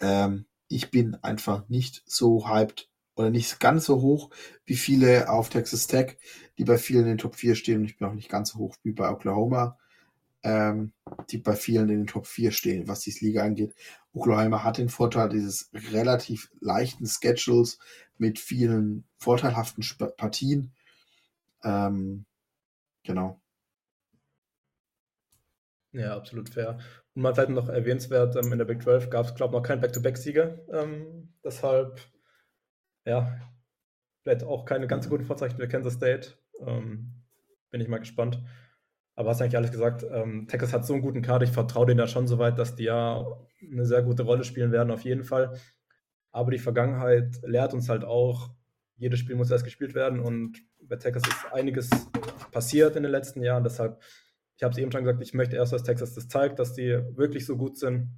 Ähm, ich bin einfach nicht so hyped oder nicht ganz so hoch wie viele auf Texas Tech, die bei vielen in den Top 4 stehen. Und ich bin auch nicht ganz so hoch wie bei Oklahoma, ähm, die bei vielen in den Top 4 stehen, was die Liga angeht. Oklahoma hat den Vorteil dieses relativ leichten Schedules mit vielen vorteilhaften Sp Partien. Ähm, genau. Ja, absolut fair. Und man vielleicht noch erwähnenswert, ähm, in der Big 12 gab es, glaube ich, noch keinen Back-to-Back-Sieger. Ähm, deshalb, ja, vielleicht auch keine ganz so guten Vorzeichen für Kansas State. Ähm, bin ich mal gespannt. Aber hast eigentlich alles gesagt. Ähm, Texas hat so einen guten Kader. Ich vertraue denen da schon so weit, dass die ja eine sehr gute Rolle spielen werden, auf jeden Fall. Aber die Vergangenheit lehrt uns halt auch, jedes Spiel muss erst gespielt werden. Und bei Texas ist einiges passiert in den letzten Jahren. Deshalb ich habe es eben schon gesagt, ich möchte erst, dass Texas das zeigt, dass die wirklich so gut sind.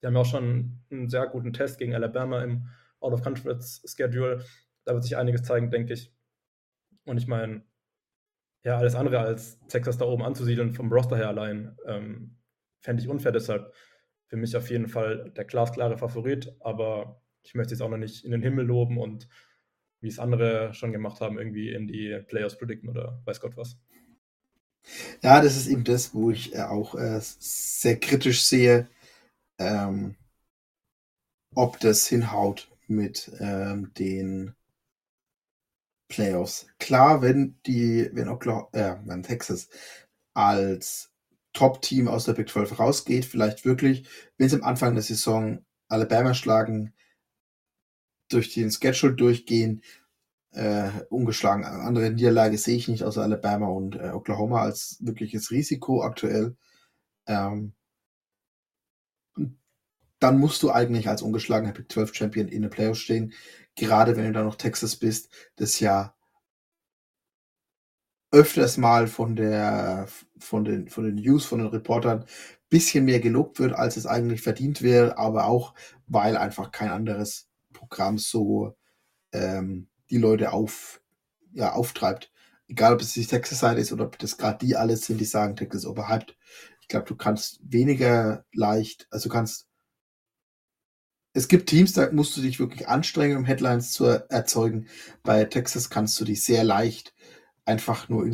Die haben ja auch schon einen sehr guten Test gegen Alabama im Out-of-Conference-Schedule. Da wird sich einiges zeigen, denke ich. Und ich meine, ja, alles andere als Texas da oben anzusiedeln, vom Roster her allein, ähm, fände ich unfair. Deshalb für mich auf jeden Fall der glasklare Favorit. Aber ich möchte jetzt auch noch nicht in den Himmel loben und wie es andere schon gemacht haben, irgendwie in die Playoffs predikten oder weiß Gott was. Ja, das ist eben das, wo ich äh, auch äh, sehr kritisch sehe, ähm, ob das hinhaut mit ähm, den Playoffs. Klar, wenn die, wenn Oklahoma, äh, wenn Texas als Top-Team aus der Big 12 rausgeht, vielleicht wirklich, wenn sie am Anfang der Saison Alabama schlagen, durch den Schedule durchgehen, äh, ungeschlagen. Andere Niederlage sehe ich nicht, außer Alabama und äh, Oklahoma als wirkliches Risiko aktuell. Ähm, dann musst du eigentlich als ungeschlagener Big 12 Champion in der Playoffs stehen. Gerade wenn du dann noch Texas bist, das ja öfters mal von der von den von den News, von den Reportern bisschen mehr gelobt wird, als es eigentlich verdient wäre, aber auch weil einfach kein anderes Programm so ähm, die Leute auf, ja, auftreibt. Egal, ob es die Texas-Seite ist oder ob das gerade die alles sind, die sagen, Texas overhyped. Ich glaube, du kannst weniger leicht, also kannst. Es gibt Teams, da musst du dich wirklich anstrengen, um Headlines zu erzeugen. Bei Texas kannst du dich sehr leicht einfach nur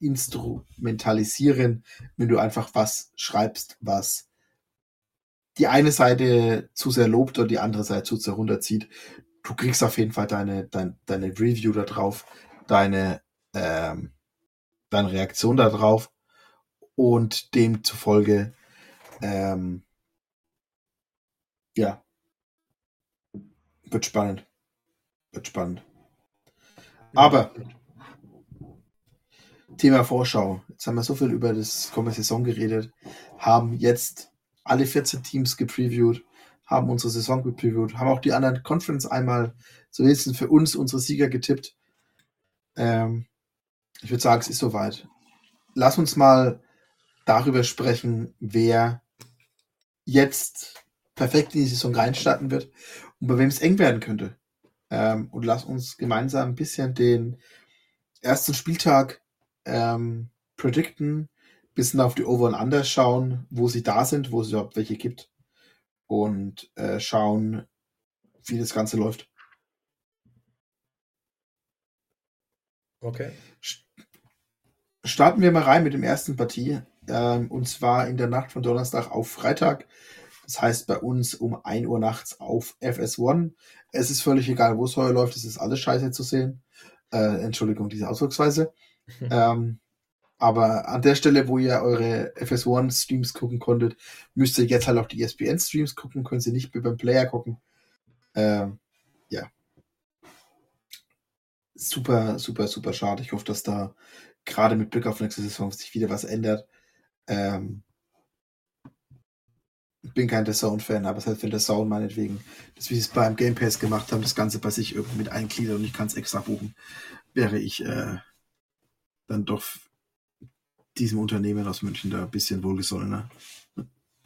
instrumentalisieren, wenn du einfach was schreibst, was die eine Seite zu sehr lobt oder die andere Seite zu sehr runterzieht du kriegst auf jeden Fall deine, dein, deine Review da drauf, deine, ähm, deine Reaktion da drauf und demzufolge, ähm, ja, wird spannend. Wird spannend. Aber Thema Vorschau. Jetzt haben wir so viel über das kommende Saison geredet, haben jetzt alle 14 Teams gepreviewt haben unsere Saison gepreviewt, haben auch die anderen Conference einmal zumindest für uns unsere Sieger getippt. Ähm, ich würde sagen, es ist soweit. Lass uns mal darüber sprechen, wer jetzt perfekt in die Saison reinstarten wird und bei wem es eng werden könnte. Ähm, und lass uns gemeinsam ein bisschen den ersten Spieltag ähm, predikten, bisschen auf die Over und Under schauen, wo sie da sind, wo es überhaupt welche gibt und äh, schauen, wie das Ganze läuft. Okay. Starten wir mal rein mit dem ersten Partie. Ähm, und zwar in der Nacht von Donnerstag auf Freitag. Das heißt bei uns um 1 Uhr nachts auf FS1. Es ist völlig egal, wo es heute läuft. Es ist alles scheiße zu sehen. Äh, Entschuldigung, diese Ausdrucksweise. ähm, aber an der Stelle, wo ihr eure FS1-Streams gucken konntet, müsst ihr jetzt halt auch die ESPN-Streams gucken, können sie nicht mehr beim Player gucken. Ähm, ja. Super, super, super schade. Ich hoffe, dass da gerade mit Blick auf nächste Saison sich wieder was ändert. Ähm, bin kein Zone-Fan, aber selbst wenn The Zone meinetwegen, das wie sie es beim Game Pass gemacht haben, das Ganze bei sich irgendwie mit eingliedern und ich kann es extra buchen, wäre ich äh, dann doch diesem Unternehmen aus München da ein bisschen wohlgesonnener.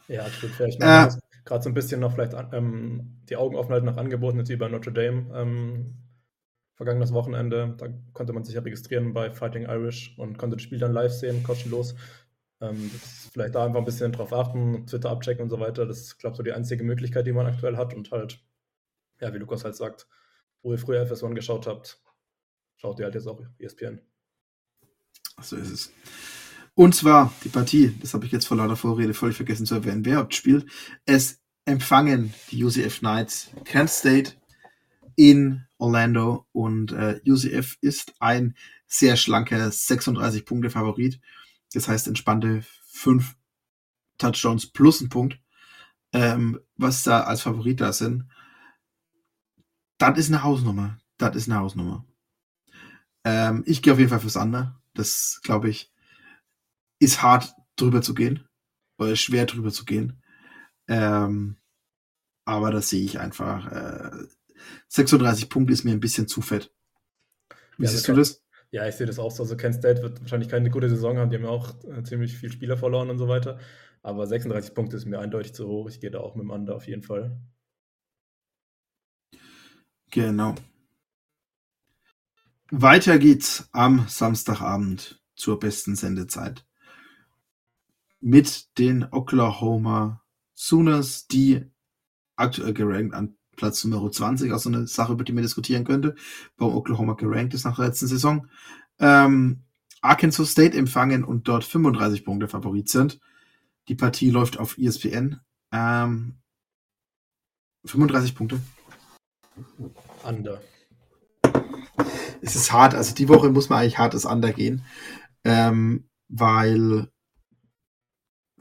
Ja, absolut. Ich meine, äh, gerade so ein bisschen noch vielleicht ähm, die Augen offen halten nach Angeboten, jetzt wie bei Notre Dame ähm, vergangenes Wochenende. Da konnte man sich ja registrieren bei Fighting Irish und konnte das Spiel dann live sehen, kostenlos. Ähm, vielleicht da einfach ein bisschen drauf achten, Twitter abchecken und so weiter. Das ist, glaube ich, so die einzige Möglichkeit, die man aktuell hat. Und halt, ja, wie Lukas halt sagt, wo ihr früher FS1 geschaut habt, schaut ihr halt jetzt auch ESPN. So ist es. Und zwar die Partie, das habe ich jetzt vor lauter Vorrede völlig vergessen zu erwähnen, wer habt spielt. Es empfangen die UCF Knights Kent State in Orlando und äh, UCF ist ein sehr schlanker 36 Punkte Favorit. Das heißt entspannte 5 Touchdowns plus ein Punkt, ähm, was da als Favorit da sind. Das ist eine Hausnummer. Das ist eine Hausnummer. Ähm, ich gehe auf jeden Fall fürs andere. Das, glaube ich, ist hart drüber zu gehen. Oder schwer drüber zu gehen. Ähm, aber das sehe ich einfach. Äh, 36 Punkte ist mir ein bisschen zu fett. Wie ja, siehst du das? Ja, ich sehe das auch so. Also Kent State wird wahrscheinlich keine gute Saison haben. Die haben ja auch äh, ziemlich viel Spieler verloren und so weiter. Aber 36 Punkte ist mir eindeutig zu hoch. Ich gehe da auch mit dem Under auf jeden Fall. Genau. Weiter geht's am Samstagabend zur besten Sendezeit mit den Oklahoma Sooners, die aktuell gerankt an Platz Nummer 20, also eine Sache, über die man diskutieren könnte, warum Oklahoma gerankt ist nach der letzten Saison. Ähm, Arkansas State empfangen und dort 35 Punkte Favorit sind. Die Partie läuft auf ESPN. Ähm, 35 Punkte. Under. Es ist hart, also die Woche muss man eigentlich hartes Under gehen, ähm, weil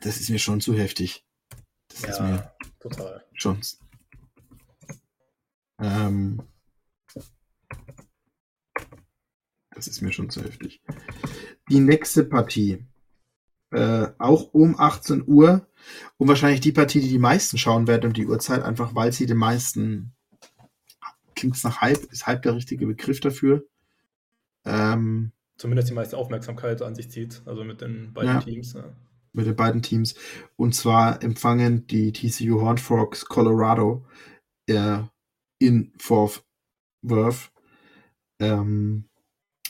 das ist mir schon zu heftig. Das ja, ist mir total. Schon ähm, das ist mir schon zu heftig. Die nächste Partie. Äh, auch um 18 Uhr. Und wahrscheinlich die Partie, die die meisten schauen werden um die Uhrzeit, einfach weil sie den meisten. Klingt es nach Hype? Ist Hype der richtige Begriff dafür? Ähm, Zumindest die meiste Aufmerksamkeit an sich zieht, also mit den beiden ja, Teams. Ja. Mit den beiden Teams. Und zwar empfangen die TCU Horned Frogs Colorado äh, in Fort Worth. Ähm,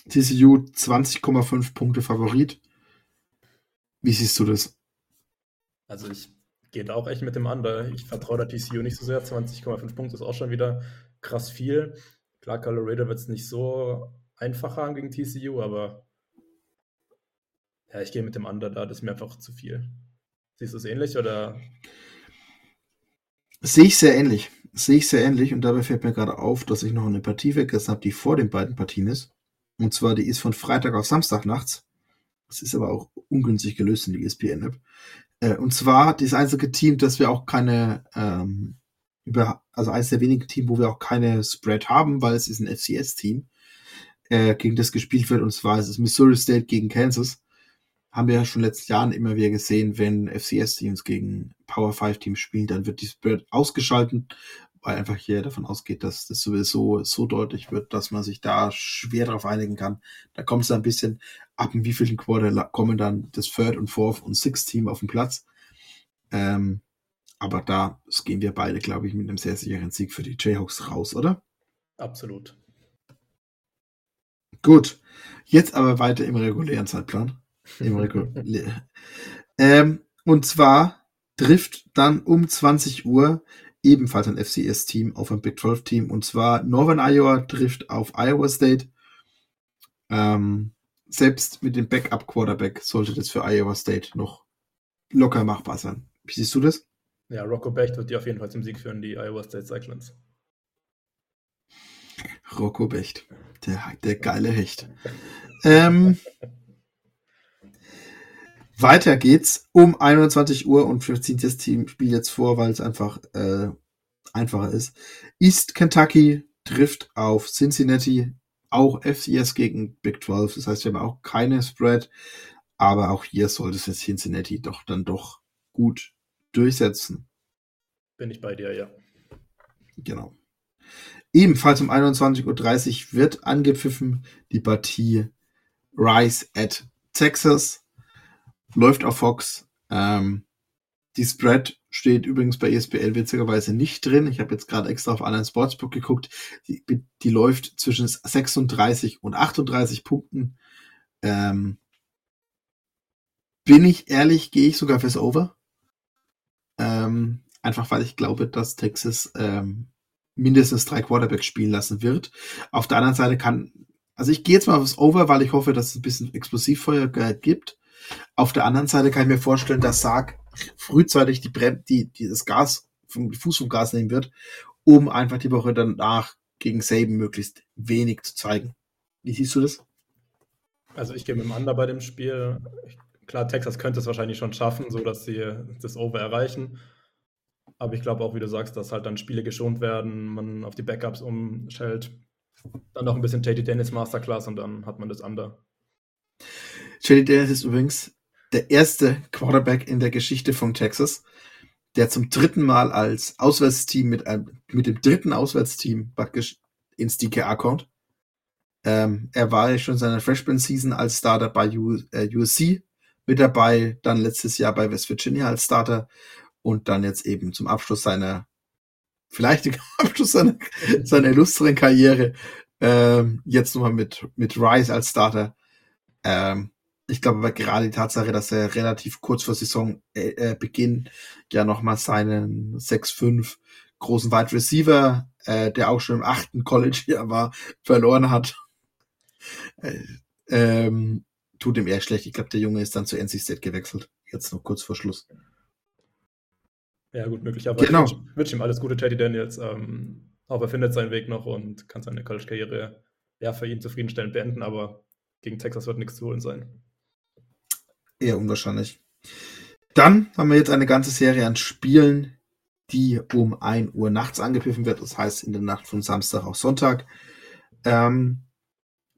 TCU 20,5 Punkte Favorit. Wie siehst du das? Also ich gehe da auch echt mit dem Under. Ich vertraue der TCU nicht so sehr. 20,5 Punkte ist auch schon wieder krass viel. Klar, Colorado wird es nicht so einfach haben gegen TCU, aber ja, ich gehe mit dem Under da. Das ist mir einfach zu viel. Siehst du es ähnlich oder? Sehe ich sehr ähnlich. Sehe ich sehr ähnlich und dabei fällt mir gerade auf, dass ich noch eine Partie vergessen habe, die vor den beiden Partien ist. Und zwar, die ist von Freitag auf Samstag nachts. Das ist aber auch ungünstig gelöst in die ESPN-App. Äh, und zwar das einzige Team, das wir auch keine, ähm, über, also eines der wenigen Teams, wo wir auch keine Spread haben, weil es ist ein FCS-Team, äh, gegen das gespielt wird. Und zwar ist es Missouri State gegen Kansas haben wir ja schon letzten Jahren immer wieder gesehen, wenn FCS-Teams gegen Power 5-Teams spielen, dann wird die Spirit ausgeschaltet, weil einfach hier davon ausgeht, dass das sowieso so deutlich wird, dass man sich da schwer darauf einigen kann. Da kommt es ein bisschen ab, in wie vielen Quarter kommen dann das Third und Fourth und Sixth Team auf den Platz. Ähm, aber da gehen wir beide, glaube ich, mit einem sehr sicheren Sieg für die Jayhawks raus, oder? Absolut. Gut. Jetzt aber weiter im regulären Zeitplan. [laughs] ähm, und zwar trifft dann um 20 Uhr ebenfalls ein FCS-Team auf ein Big 12-Team. Und zwar Northern Iowa trifft auf Iowa State. Ähm, selbst mit dem Backup-Quarterback sollte das für Iowa State noch locker machbar sein. Wie siehst du das? Ja, Rocco Becht wird die auf jeden Fall zum Sieg führen, die Iowa State Cyclones. Rocco Becht, der, der geile Hecht. [laughs] ähm, weiter geht's um 21 Uhr und wir ziehen das Teamspiel jetzt vor, weil es einfach äh, einfacher ist. East Kentucky trifft auf Cincinnati, auch FCS gegen Big 12. Das heißt, wir haben auch keine Spread, aber auch hier sollte sich Cincinnati doch dann doch gut durchsetzen. Bin ich bei dir, ja. Genau. Ebenfalls um 21.30 Uhr wird angepfiffen die Partie Rice at Texas. Läuft auf Fox. Ähm, die Spread steht übrigens bei ESPN witzigerweise nicht drin. Ich habe jetzt gerade extra auf anderen Sportsbook geguckt. Die, die, läuft zwischen 36 und 38 Punkten. Ähm, bin ich ehrlich, gehe ich sogar fürs Over. Ähm, einfach weil ich glaube, dass Texas ähm, mindestens drei Quarterbacks spielen lassen wird. Auf der anderen Seite kann, also ich gehe jetzt mal aufs Over, weil ich hoffe, dass es ein bisschen Explosivfeuer gibt. Auf der anderen Seite kann ich mir vorstellen, dass Sarg frühzeitig die, Brem die, die das Gas vom Fuß vom Gas nehmen wird, um einfach die Woche danach gegen Saban möglichst wenig zu zeigen. Wie siehst du das? Also ich gehe mit dem Under bei dem Spiel. Klar, Texas könnte es wahrscheinlich schon schaffen, so dass sie das Over erreichen. Aber ich glaube auch, wie du sagst, dass halt dann Spiele geschont werden, man auf die Backups umstellt. Dann noch ein bisschen JD Dennis Masterclass und dann hat man das Under. JD Dennis ist übrigens der erste Quarterback in der Geschichte von Texas, der zum dritten Mal als Auswärtsteam mit, einem, mit dem dritten Auswärtsteam praktisch ins DKA kommt. Ähm, er war ja schon in seiner Freshman-Season als Starter bei U, äh, USC mit dabei, dann letztes Jahr bei West Virginia als Starter und dann jetzt eben zum Abschluss seiner, vielleicht [laughs] zum Abschluss seiner, seiner illustren Karriere, ähm, jetzt nochmal mit, mit Rice als Starter. Ähm, ich glaube aber gerade die Tatsache, dass er relativ kurz vor Saisonbeginn äh, äh, ja nochmal seinen 6-5 großen Wide Receiver, äh, der auch schon im achten College hier [laughs] war, verloren hat. Äh, ähm, tut ihm eher schlecht. Ich glaube, der Junge ist dann zu NC State gewechselt. Jetzt noch kurz vor Schluss. Ja, gut, möglicherweise. Genau. Ich wünsche ihm alles Gute, Teddy Daniels. Ähm, aber er findet seinen Weg noch und kann seine College-Karriere ja für ihn zufriedenstellend beenden, aber gegen Texas wird nichts zu holen sein. Eher unwahrscheinlich. Dann haben wir jetzt eine ganze Serie an Spielen, die um 1 Uhr nachts angepfiffen wird. Das heißt in der Nacht von Samstag auf Sonntag. Ähm,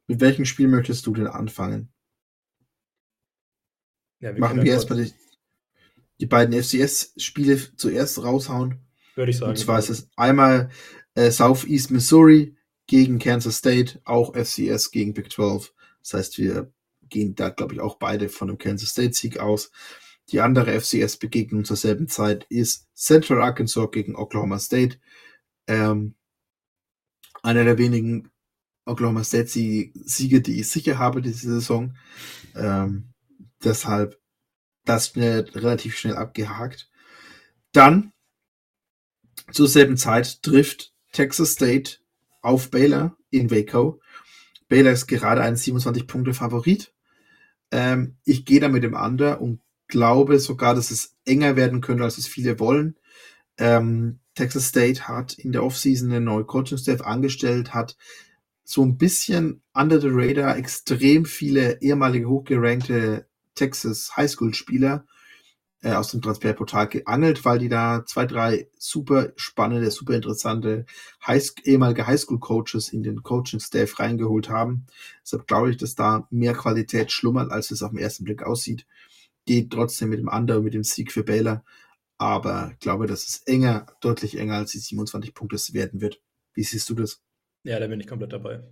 mit welchem Spiel möchtest du denn anfangen? Ja, wir Machen wir erstmal die, die beiden FCS-Spiele zuerst raushauen. Würde ich sagen. Und zwar ist es einmal äh, Southeast Missouri gegen Kansas State, auch FCS gegen Big 12. Das heißt, wir gehen da, glaube ich, auch beide von einem Kansas State-Sieg aus. Die andere FCS-Begegnung zur selben Zeit ist Central Arkansas gegen Oklahoma State. Ähm, einer der wenigen Oklahoma State-Siege, die ich sicher habe diese Saison. Ähm, deshalb das schnell, relativ schnell abgehakt. Dann zur selben Zeit trifft Texas State auf Baylor in Waco. Baylor ist gerade ein 27-Punkte-Favorit. Ähm, ich gehe da mit dem Under und glaube sogar, dass es enger werden könnte, als es viele wollen. Ähm, Texas State hat in der Offseason eine neue Coaching-Staff angestellt, hat so ein bisschen under the radar extrem viele ehemalige hochgerankte Texas Highschool-Spieler äh, aus dem Transferportal geangelt, weil die da zwei, drei super spannende, super interessante High ehemalige Highschool-Coaches in den Coaching-Staff reingeholt haben. Deshalb glaube ich, dass da mehr Qualität schlummert, als es auf den ersten Blick aussieht. Geht trotzdem mit dem Under, mit dem Sieg für Baylor. Aber ich glaube, dass es enger, deutlich enger als die 27 Punkte werden wird. Wie siehst du das? Ja, da bin ich komplett dabei.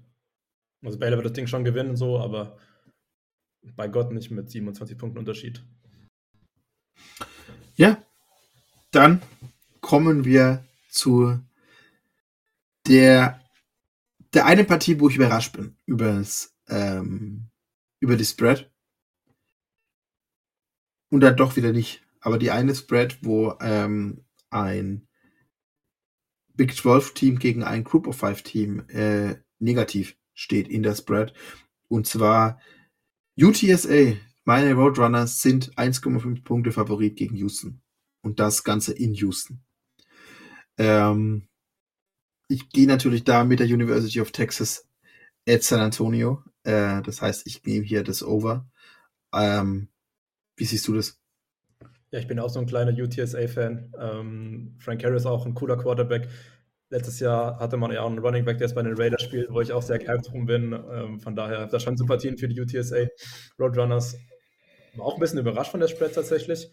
Also Baylor wird das Ding schon gewinnen, so, aber bei Gott nicht mit 27 Punkten Unterschied. Ja, dann kommen wir zu der, der eine Partie, wo ich überrascht bin übers, ähm, über die Spread. Und dann doch wieder nicht. Aber die eine Spread, wo ähm, ein Big 12 Team gegen ein Group of Five Team äh, negativ steht in der Spread. Und zwar UTSA, meine Roadrunners sind 1,5 Punkte Favorit gegen Houston. Und das Ganze in Houston. Ähm, ich gehe natürlich da mit der University of Texas at San Antonio. Äh, das heißt, ich nehme hier das Over. Ähm, wie siehst du das? Ja, ich bin auch so ein kleiner UTSA-Fan. Ähm, Frank Harris auch ein cooler Quarterback. Letztes Jahr hatte man ja auch einen Running Back, der jetzt bei den Raiders spielt, wo ich auch sehr gehypt drum bin. Ähm, von daher da schon Sympathien für die UTSA Roadrunners. Auch ein bisschen überrascht von der Spread tatsächlich.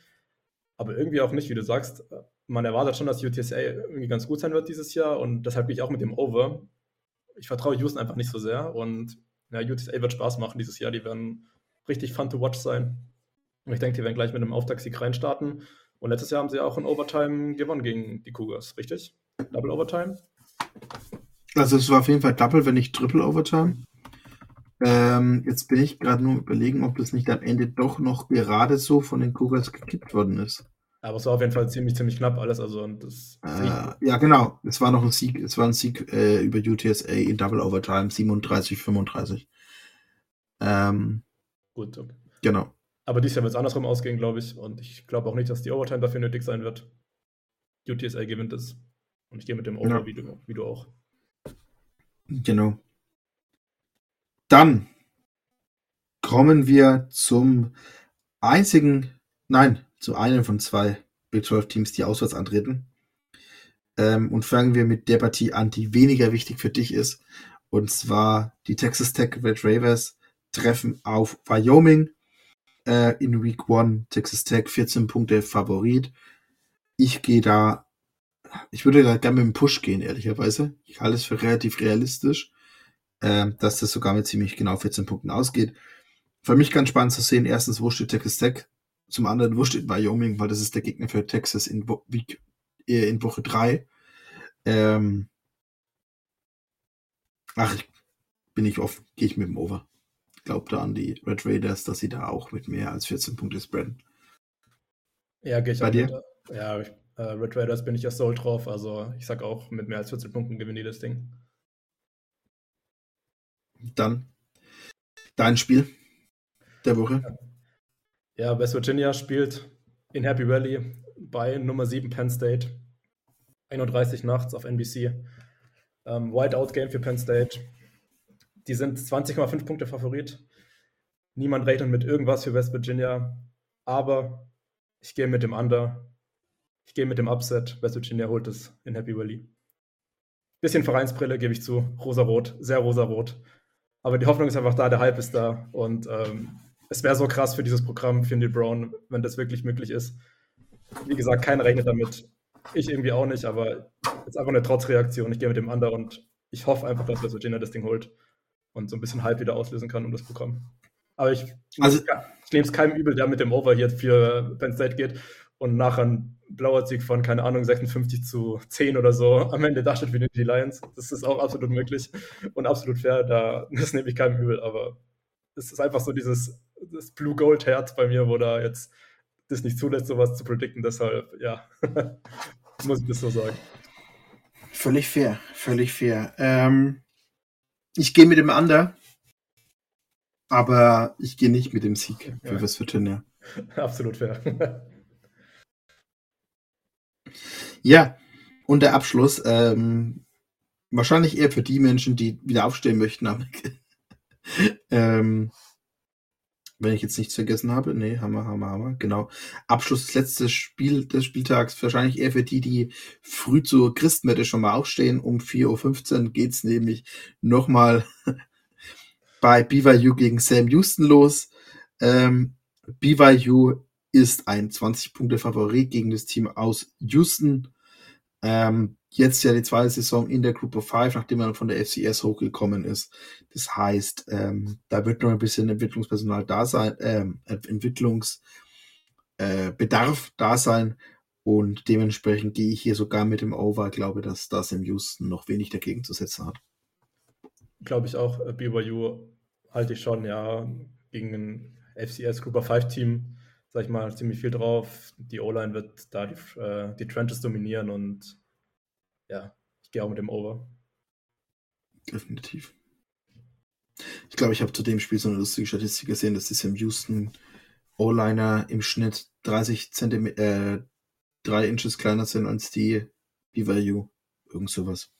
Aber irgendwie auch nicht, wie du sagst. Man erwartet schon, dass UTSA irgendwie ganz gut sein wird dieses Jahr und deshalb gehe ich auch mit dem Over. Ich vertraue Houston einfach nicht so sehr und ja, UTSA wird Spaß machen dieses Jahr. Die werden richtig fun to watch sein. Und ich denke, die werden gleich mit einem Auftaktsieg reinstarten. Und letztes Jahr haben sie auch in Overtime gewonnen gegen die Cougars, richtig? Double Overtime? Also es war auf jeden Fall Double, wenn nicht Triple Overtime. Ähm, jetzt bin ich gerade nur überlegen, ob das nicht am Ende doch noch gerade so von den Cougars gekippt worden ist. Aber es war auf jeden Fall ziemlich, ziemlich knapp alles. Also und das äh, ja, genau. Es war noch ein Sieg, es war ein Sieg äh, über UTSA in Double Overtime, 37, 35. Ähm, Gut, okay. Genau. Aber dieses Jahr wird es andersrum ausgehen, glaube ich. Und ich glaube auch nicht, dass die Overtime dafür nötig sein wird. UTSA gewinnt es. Und ich gehe mit dem Over, ja. wie, du, wie du auch. Genau. Dann kommen wir zum einzigen, nein, zu einem von zwei Big 12 Teams, die auswärts antreten. Ähm, und fangen wir mit der Partie an, die weniger wichtig für dich ist. Und zwar die Texas Tech Red Ravers treffen auf Wyoming äh, in Week 1. Texas Tech 14 Punkte Favorit. Ich gehe da, ich würde da gerne mit dem Push gehen, ehrlicherweise. Ich halte es für relativ realistisch äh, dass das sogar mit ziemlich genau 14 Punkten ausgeht. Für mich ganz spannend zu sehen, erstens, wo steht Texas Tech? Zum anderen, wo steht Wyoming, weil das ist der Gegner für Texas in, Wo Week, äh, in Woche 3. Ähm, ach, ich, bin ich offen, gehe ich mit dem Over. Glaubt da an die Red Raiders, dass sie da auch mit mehr als 14 Punkte spreaden. Ja, gehe ich Bei dir? Mit, ja, äh, Red Raiders bin ich ja sold drauf. Also ich sag auch, mit mehr als 14 Punkten gewinnen die das Ding. Dann dein Spiel der Woche. Ja, West Virginia spielt in Happy Valley bei Nummer 7 Penn State. 31 nachts auf NBC. Ähm, Whiteout-Game für Penn State. Die sind 20,5 Punkte Favorit. Niemand rechnet mit irgendwas für West Virginia. Aber ich gehe mit dem Under. Ich gehe mit dem Upset. West Virginia holt es in Happy Valley. Bisschen Vereinsbrille, gebe ich zu. Rosa-rot, sehr rosa-rot. Aber die Hoffnung ist einfach da, der Hype ist da. Und ähm, es wäre so krass für dieses Programm, für Neil Brown, wenn das wirklich möglich ist. Wie gesagt, keiner rechnet damit. Ich irgendwie auch nicht, aber jetzt einfach eine Trotzreaktion. Ich gehe mit dem anderen und ich hoffe einfach, dass Virginia das Ding holt und so ein bisschen Hype wieder auslösen kann um das Programm. Aber ich, also, ich nehme es keinem übel, der mit dem Over hier für Penn State geht und nachher ein blauer Sieg von, keine Ahnung, 56 zu 10 oder so am Ende dasteht für die Lions. Das ist auch absolut möglich und absolut fair. Da, das nehme ich keinem übel, aber es ist einfach so dieses das Blue-Gold-Herz bei mir, wo da jetzt das nicht zulässt, sowas zu predikten. Deshalb, ja, [laughs] muss ich das so sagen. Völlig fair, völlig fair. Ähm, ich gehe mit dem Under, aber ich gehe nicht mit dem Sieg für ja. West Virginia. [laughs] Absolut fair. [laughs] Ja, und der Abschluss, ähm, wahrscheinlich eher für die Menschen, die wieder aufstehen möchten. [laughs] ähm, wenn ich jetzt nichts vergessen habe. Nee, Hammer, Hammer, Hammer. Genau. Abschluss des letzten Spiel des Spieltags. Wahrscheinlich eher für die, die früh zur Christenwette schon mal aufstehen. Um 4.15 Uhr geht's nämlich nochmal [laughs] bei BYU gegen Sam Houston los. Ähm, BYU ist ein 20-Punkte-Favorit gegen das Team aus Houston. Ähm, jetzt ja die zweite Saison in der Group of Five, nachdem er von der FCS hochgekommen ist. Das heißt, ähm, da wird noch ein bisschen Entwicklungspersonal da sein, ähm, Entwicklungsbedarf äh, da sein. Und dementsprechend gehe ich hier sogar mit dem Over. Glaube, dass das im Houston noch wenig dagegen zu setzen hat. Glaube ich auch. Äh, BYU halte ich schon, ja, gegen ein FCS Group of Five Team sag ich mal, ziemlich viel drauf. Die O-Line wird da die, äh, die Trenches dominieren und ja, ich gehe auch mit dem Over. Definitiv. Ich glaube, ich habe zu dem Spiel so eine lustige Statistik gesehen, dass die im Houston O-Liner im Schnitt 30 Zentimeter, äh, 3 Inches kleiner sind als die BYU. Irgend sowas.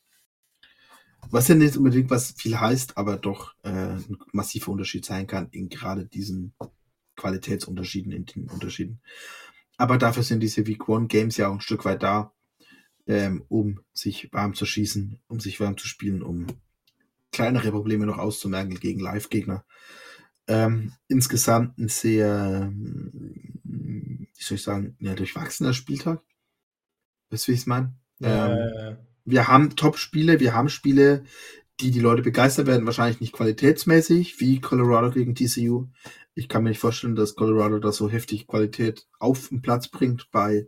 Was ja nicht unbedingt was viel heißt, aber doch äh, ein massiver Unterschied sein kann in gerade diesen Qualitätsunterschieden in den Unterschieden. Aber dafür sind diese Week One Games ja auch ein Stück weit da, ähm, um sich warm zu schießen, um sich warm zu spielen, um kleinere Probleme noch auszumerken gegen Live-Gegner. Ähm, insgesamt ein sehr, wie soll ich sagen, ja, durchwachsener Spieltag. Weißt du, wie ich es meine? Ja, ähm, wir haben Top-Spiele, wir haben Spiele, die die Leute begeistern werden, wahrscheinlich nicht qualitätsmäßig, wie Colorado gegen TCU, Ich kann mir nicht vorstellen, dass Colorado da so heftig Qualität auf den Platz bringt bei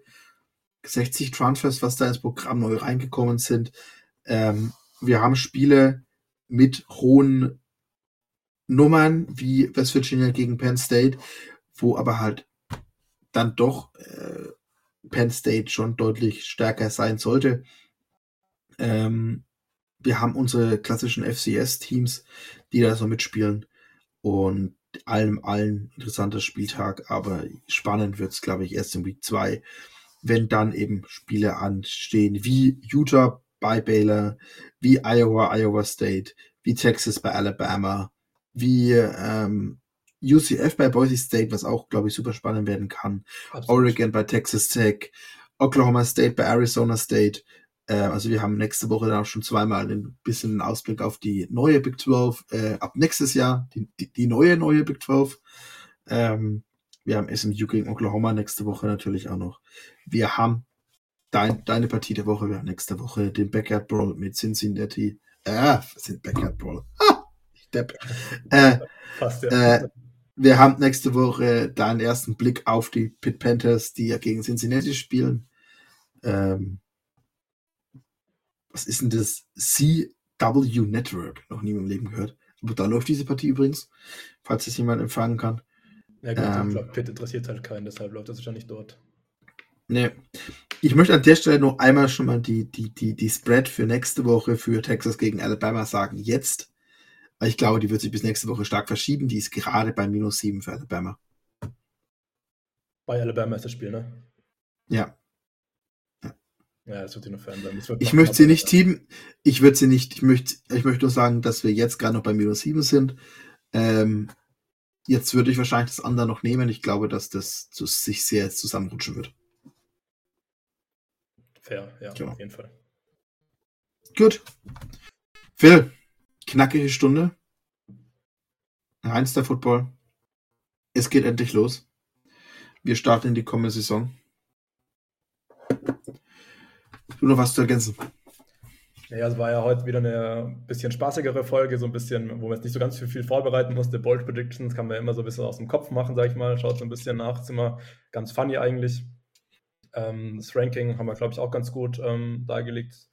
60 Transfers, was da ins Programm neu reingekommen sind. Ähm, wir haben Spiele mit hohen Nummern wie West Virginia gegen Penn State, wo aber halt dann doch äh, Penn State schon deutlich stärker sein sollte. Ähm, wir haben unsere klassischen FCS-Teams, die da so mitspielen. Und allem allen interessanter Spieltag, aber spannend wird es, glaube ich, erst in Week 2, wenn dann eben Spiele anstehen wie Utah bei Baylor, wie Iowa, Iowa State, wie Texas bei Alabama, wie ähm, UCF bei Boise State, was auch, glaube ich, super spannend werden kann. Absolut. Oregon bei Texas Tech, Oklahoma State bei Arizona State. Äh, also wir haben nächste Woche dann auch schon zweimal ein bisschen einen Ausblick auf die neue Big 12, äh, ab nächstes Jahr, die, die, die, neue, neue Big 12. Ähm, wir haben SMU gegen Oklahoma nächste Woche natürlich auch noch. Wir haben dein, deine Partie der Woche, wir haben nächste Woche den Backyard Brawl mit Cincinnati. Äh, sind Backyard Brawl. Ah, ich depp. Äh, Passt, ja. äh, wir haben nächste Woche deinen ersten Blick auf die Pit Panthers, die ja gegen Cincinnati spielen. Ähm, was ist denn das? CW Network. Noch nie im Leben gehört. Aber da läuft diese Partie übrigens, falls es jemand empfangen kann. Ja gut, ähm, Pitt interessiert halt keinen, deshalb läuft das wahrscheinlich dort. Nee. Ich möchte an der Stelle noch einmal schon mal die, die, die, die Spread für nächste Woche für Texas gegen Alabama sagen. Jetzt weil ich glaube, die wird sich bis nächste Woche stark verschieben. Die ist gerade bei minus 7 für Alabama. Bei Alabama ist das Spiel, ne? Ja. Ja, das wird nur fern sein. Ich möchte sie nicht teamen. Ich würde sie nicht, ich möchte, ich möchte nur sagen, dass wir jetzt gerade noch bei minus 7 sind. Ähm, jetzt würde ich wahrscheinlich das andere noch nehmen. Ich glaube, dass das zu, sich sehr zusammenrutschen wird. Fair, ja, genau. auf jeden Fall. Gut. Phil, knackige Stunde. Heinz der Football. Es geht endlich los. Wir starten in die kommende Saison. Du noch was zu ergänzen? Ja, es war ja heute wieder eine bisschen spaßigere Folge, so ein bisschen, wo man jetzt nicht so ganz viel, viel vorbereiten musste. Bold Predictions kann man ja immer so ein bisschen aus dem Kopf machen, sag ich mal. Schaut so ein bisschen nach, ist immer ganz funny eigentlich. Ähm, das Ranking haben wir, glaube ich, auch ganz gut ähm, dargelegt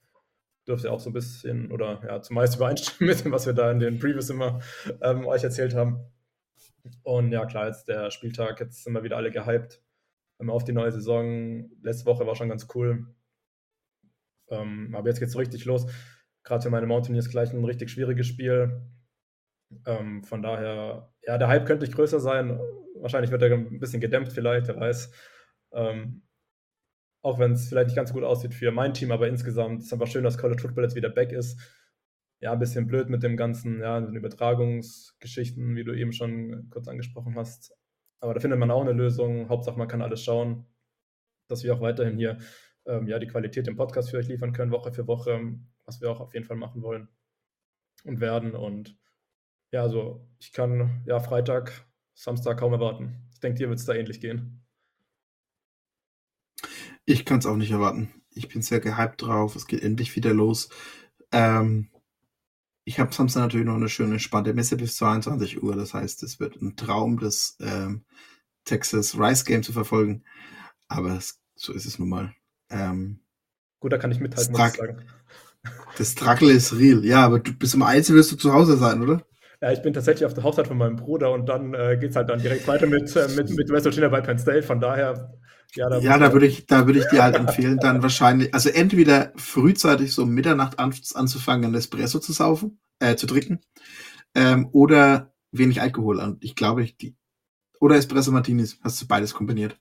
dürfte auch so ein bisschen oder ja, zumeist übereinstimmen [laughs] mit dem, was wir da in den Previews immer ähm, euch erzählt haben. Und ja, klar, jetzt der Spieltag, jetzt sind wir wieder alle gehypt ähm, auf die neue Saison. Letzte Woche war schon ganz cool. Ähm, aber jetzt geht es so richtig los. Gerade für meine Mountaineers gleich ein richtig schwieriges Spiel. Ähm, von daher, ja, der Hype könnte nicht größer sein. Wahrscheinlich wird er ein bisschen gedämpft, vielleicht, wer weiß. Ähm, auch wenn es vielleicht nicht ganz so gut aussieht für mein Team, aber insgesamt ist es einfach schön, dass College Football jetzt wieder back ist. Ja, ein bisschen blöd mit dem ganzen, ja, den Übertragungsgeschichten, wie du eben schon kurz angesprochen hast. Aber da findet man auch eine Lösung. Hauptsache, man kann alles schauen, dass wir auch weiterhin hier ähm, ja, die Qualität im Podcast für euch liefern können, Woche für Woche, was wir auch auf jeden Fall machen wollen und werden. Und ja, also ich kann ja Freitag, Samstag kaum erwarten. Ich denke, dir wird es da ähnlich gehen. Ich kann es auch nicht erwarten. Ich bin sehr gehypt drauf. Es geht endlich wieder los. Ähm, ich habe Samstag natürlich noch eine schöne, spannende Messe bis 22 Uhr. Das heißt, es wird ein Traum, das ähm, Texas Rice Game zu verfolgen. Aber so ist es nun mal. Ähm, Gut, da kann ich mithalten, muss ich sagen. Das Struggle ist real. Ja, aber du bis um eins wirst du zu Hause sein, oder? Ja, ich bin tatsächlich auf der Hochzeit von meinem Bruder und dann äh, geht es halt dann direkt weiter mit, äh, mit, mit West Virginia bei Penn State. Von daher ja, da, ja, da würde ich, da würde ich dir halt empfehlen, dann wahrscheinlich, also entweder frühzeitig so um Mitternacht an, anzufangen, ein Espresso zu saufen, äh, zu trinken, ähm, oder wenig Alkohol. Und ich glaube, ich, die, oder Espresso Martinis, hast du beides kombiniert.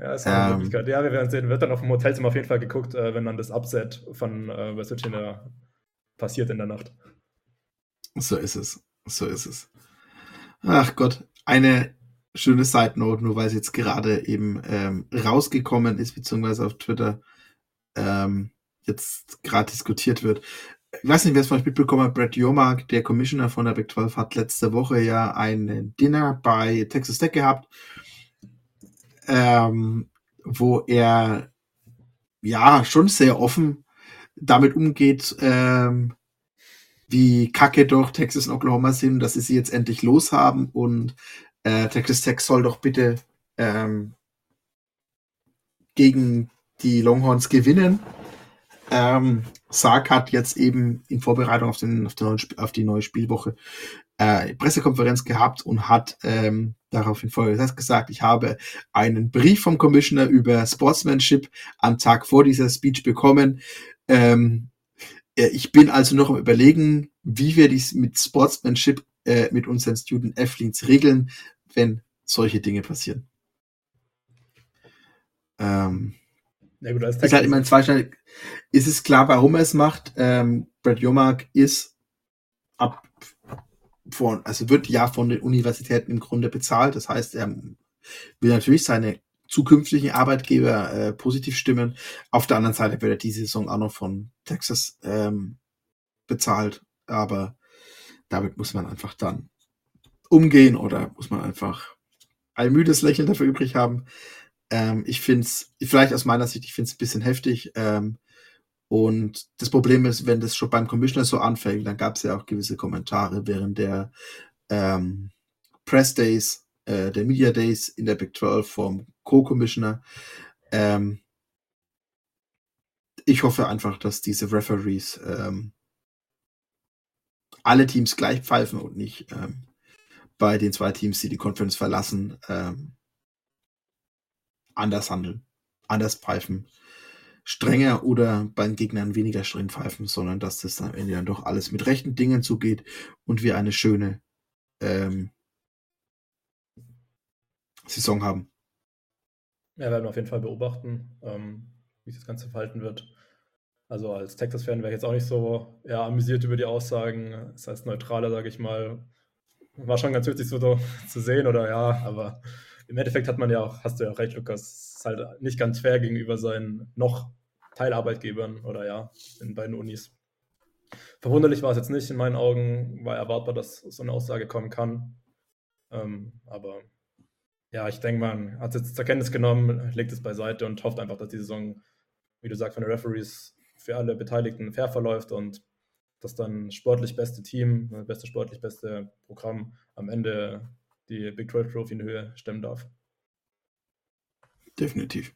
Ja, ist eine ähm, Möglichkeit. Ja, wir werden sehen. Wird dann auf dem Hotelzimmer auf jeden Fall geguckt, äh, wenn dann das Upset von äh, West Virginia passiert in der Nacht. So ist es. So ist es. Ach Gott, eine schöne Side Note, nur weil es jetzt gerade eben ähm, rausgekommen ist, beziehungsweise auf Twitter ähm, jetzt gerade diskutiert wird. Ich weiß nicht, wer es von euch mitbekommen hat, Brett Jomark, der Commissioner von der Big 12, hat letzte Woche ja ein Dinner bei Texas Tech gehabt, ähm, wo er ja schon sehr offen damit umgeht, ähm, wie kacke doch Texas und Oklahoma sind, dass sie sie jetzt endlich loshaben und äh, Texas Tech soll doch bitte ähm, gegen die Longhorns gewinnen. Ähm, Sark hat jetzt eben in Vorbereitung auf, den, auf, den auf die neue Spielwoche äh, Pressekonferenz gehabt und hat ähm, daraufhin folgendes gesagt, ich habe einen Brief vom Commissioner über Sportsmanship am Tag vor dieser Speech bekommen. Ähm, äh, ich bin also noch am überlegen, wie wir dies mit Sportsmanship äh, mit unseren Student Athletes regeln, wenn solche Dinge passieren. Ähm, ja, gut, ist halt immer ein zweischneidig. Ist es klar, warum er es macht? Ähm, Brad Jomark ist ab von, also wird ja von den Universitäten im Grunde bezahlt. Das heißt, er will natürlich seine zukünftigen Arbeitgeber äh, positiv stimmen. Auf der anderen Seite wird er diese Saison auch noch von Texas ähm, bezahlt. Aber damit muss man einfach dann umgehen oder muss man einfach ein müdes Lächeln dafür übrig haben. Ähm, ich finde es, vielleicht aus meiner Sicht, ich finde es ein bisschen heftig. Ähm, und das Problem ist, wenn das schon beim Commissioner so anfängt, dann gab es ja auch gewisse Kommentare während der ähm, Press Days, äh, der Media Days in der Big 12 vom Co-Commissioner. Ähm, ich hoffe einfach, dass diese Referees ähm, alle Teams gleich pfeifen und nicht ähm, bei den zwei Teams, die die Conference verlassen, ähm, anders handeln, anders pfeifen, strenger oder bei den Gegnern weniger streng pfeifen, sondern dass das am Ende dann doch alles mit rechten Dingen zugeht und wir eine schöne ähm, Saison haben. Ja, wir werden auf jeden Fall beobachten, ähm, wie sich das Ganze verhalten wird. Also als Texas-Fan wäre ich jetzt auch nicht so ja, amüsiert über die Aussagen. Das heißt neutraler, sage ich mal. War schon ganz witzig so [laughs] zu sehen, oder ja, aber im Endeffekt hat man ja auch, hast du ja auch recht, Lukas, ist halt nicht ganz fair gegenüber seinen noch Teilarbeitgebern oder ja, in beiden Unis. Verwunderlich war es jetzt nicht in meinen Augen, war erwartbar, dass so eine Aussage kommen kann. Ähm, aber ja, ich denke, man hat es jetzt zur Kenntnis genommen, legt es beiseite und hofft einfach, dass die Saison, wie du sagst, von den Referees für alle Beteiligten fair verläuft und dass dann sportlich beste Team, das beste sportlich beste Programm am Ende die Big 12 Trophy in Höhe stemmen darf. Definitiv.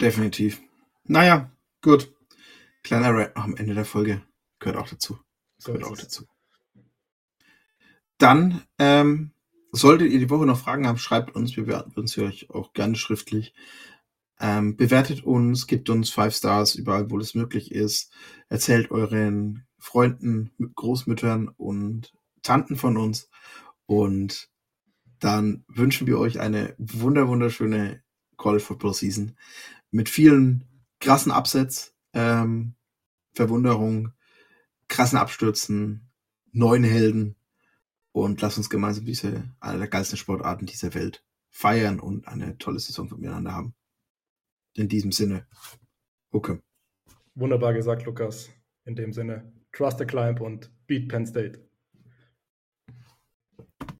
Definitiv. Naja, gut. Kleiner Rap am Ende der Folge. Gehört auch dazu. So Gehört auch dazu. Dann, ähm, solltet ihr die Woche noch Fragen haben, schreibt uns. Wir würden sie euch auch gerne schriftlich. Ähm, bewertet uns, gebt uns Five Stars überall, wo es möglich ist. Erzählt euren Freunden, Großmüttern und Tanten von uns. Und dann wünschen wir euch eine wunder wunderschöne College Football Season mit vielen krassen Upsets, ähm, Verwunderung, krassen Abstürzen, neuen Helden und lasst uns gemeinsam diese eine der geilsten Sportarten dieser Welt feiern und eine tolle Saison miteinander haben. In diesem Sinne, okay. Wunderbar gesagt, Lukas. In dem Sinne, trust the climb und beat Penn State.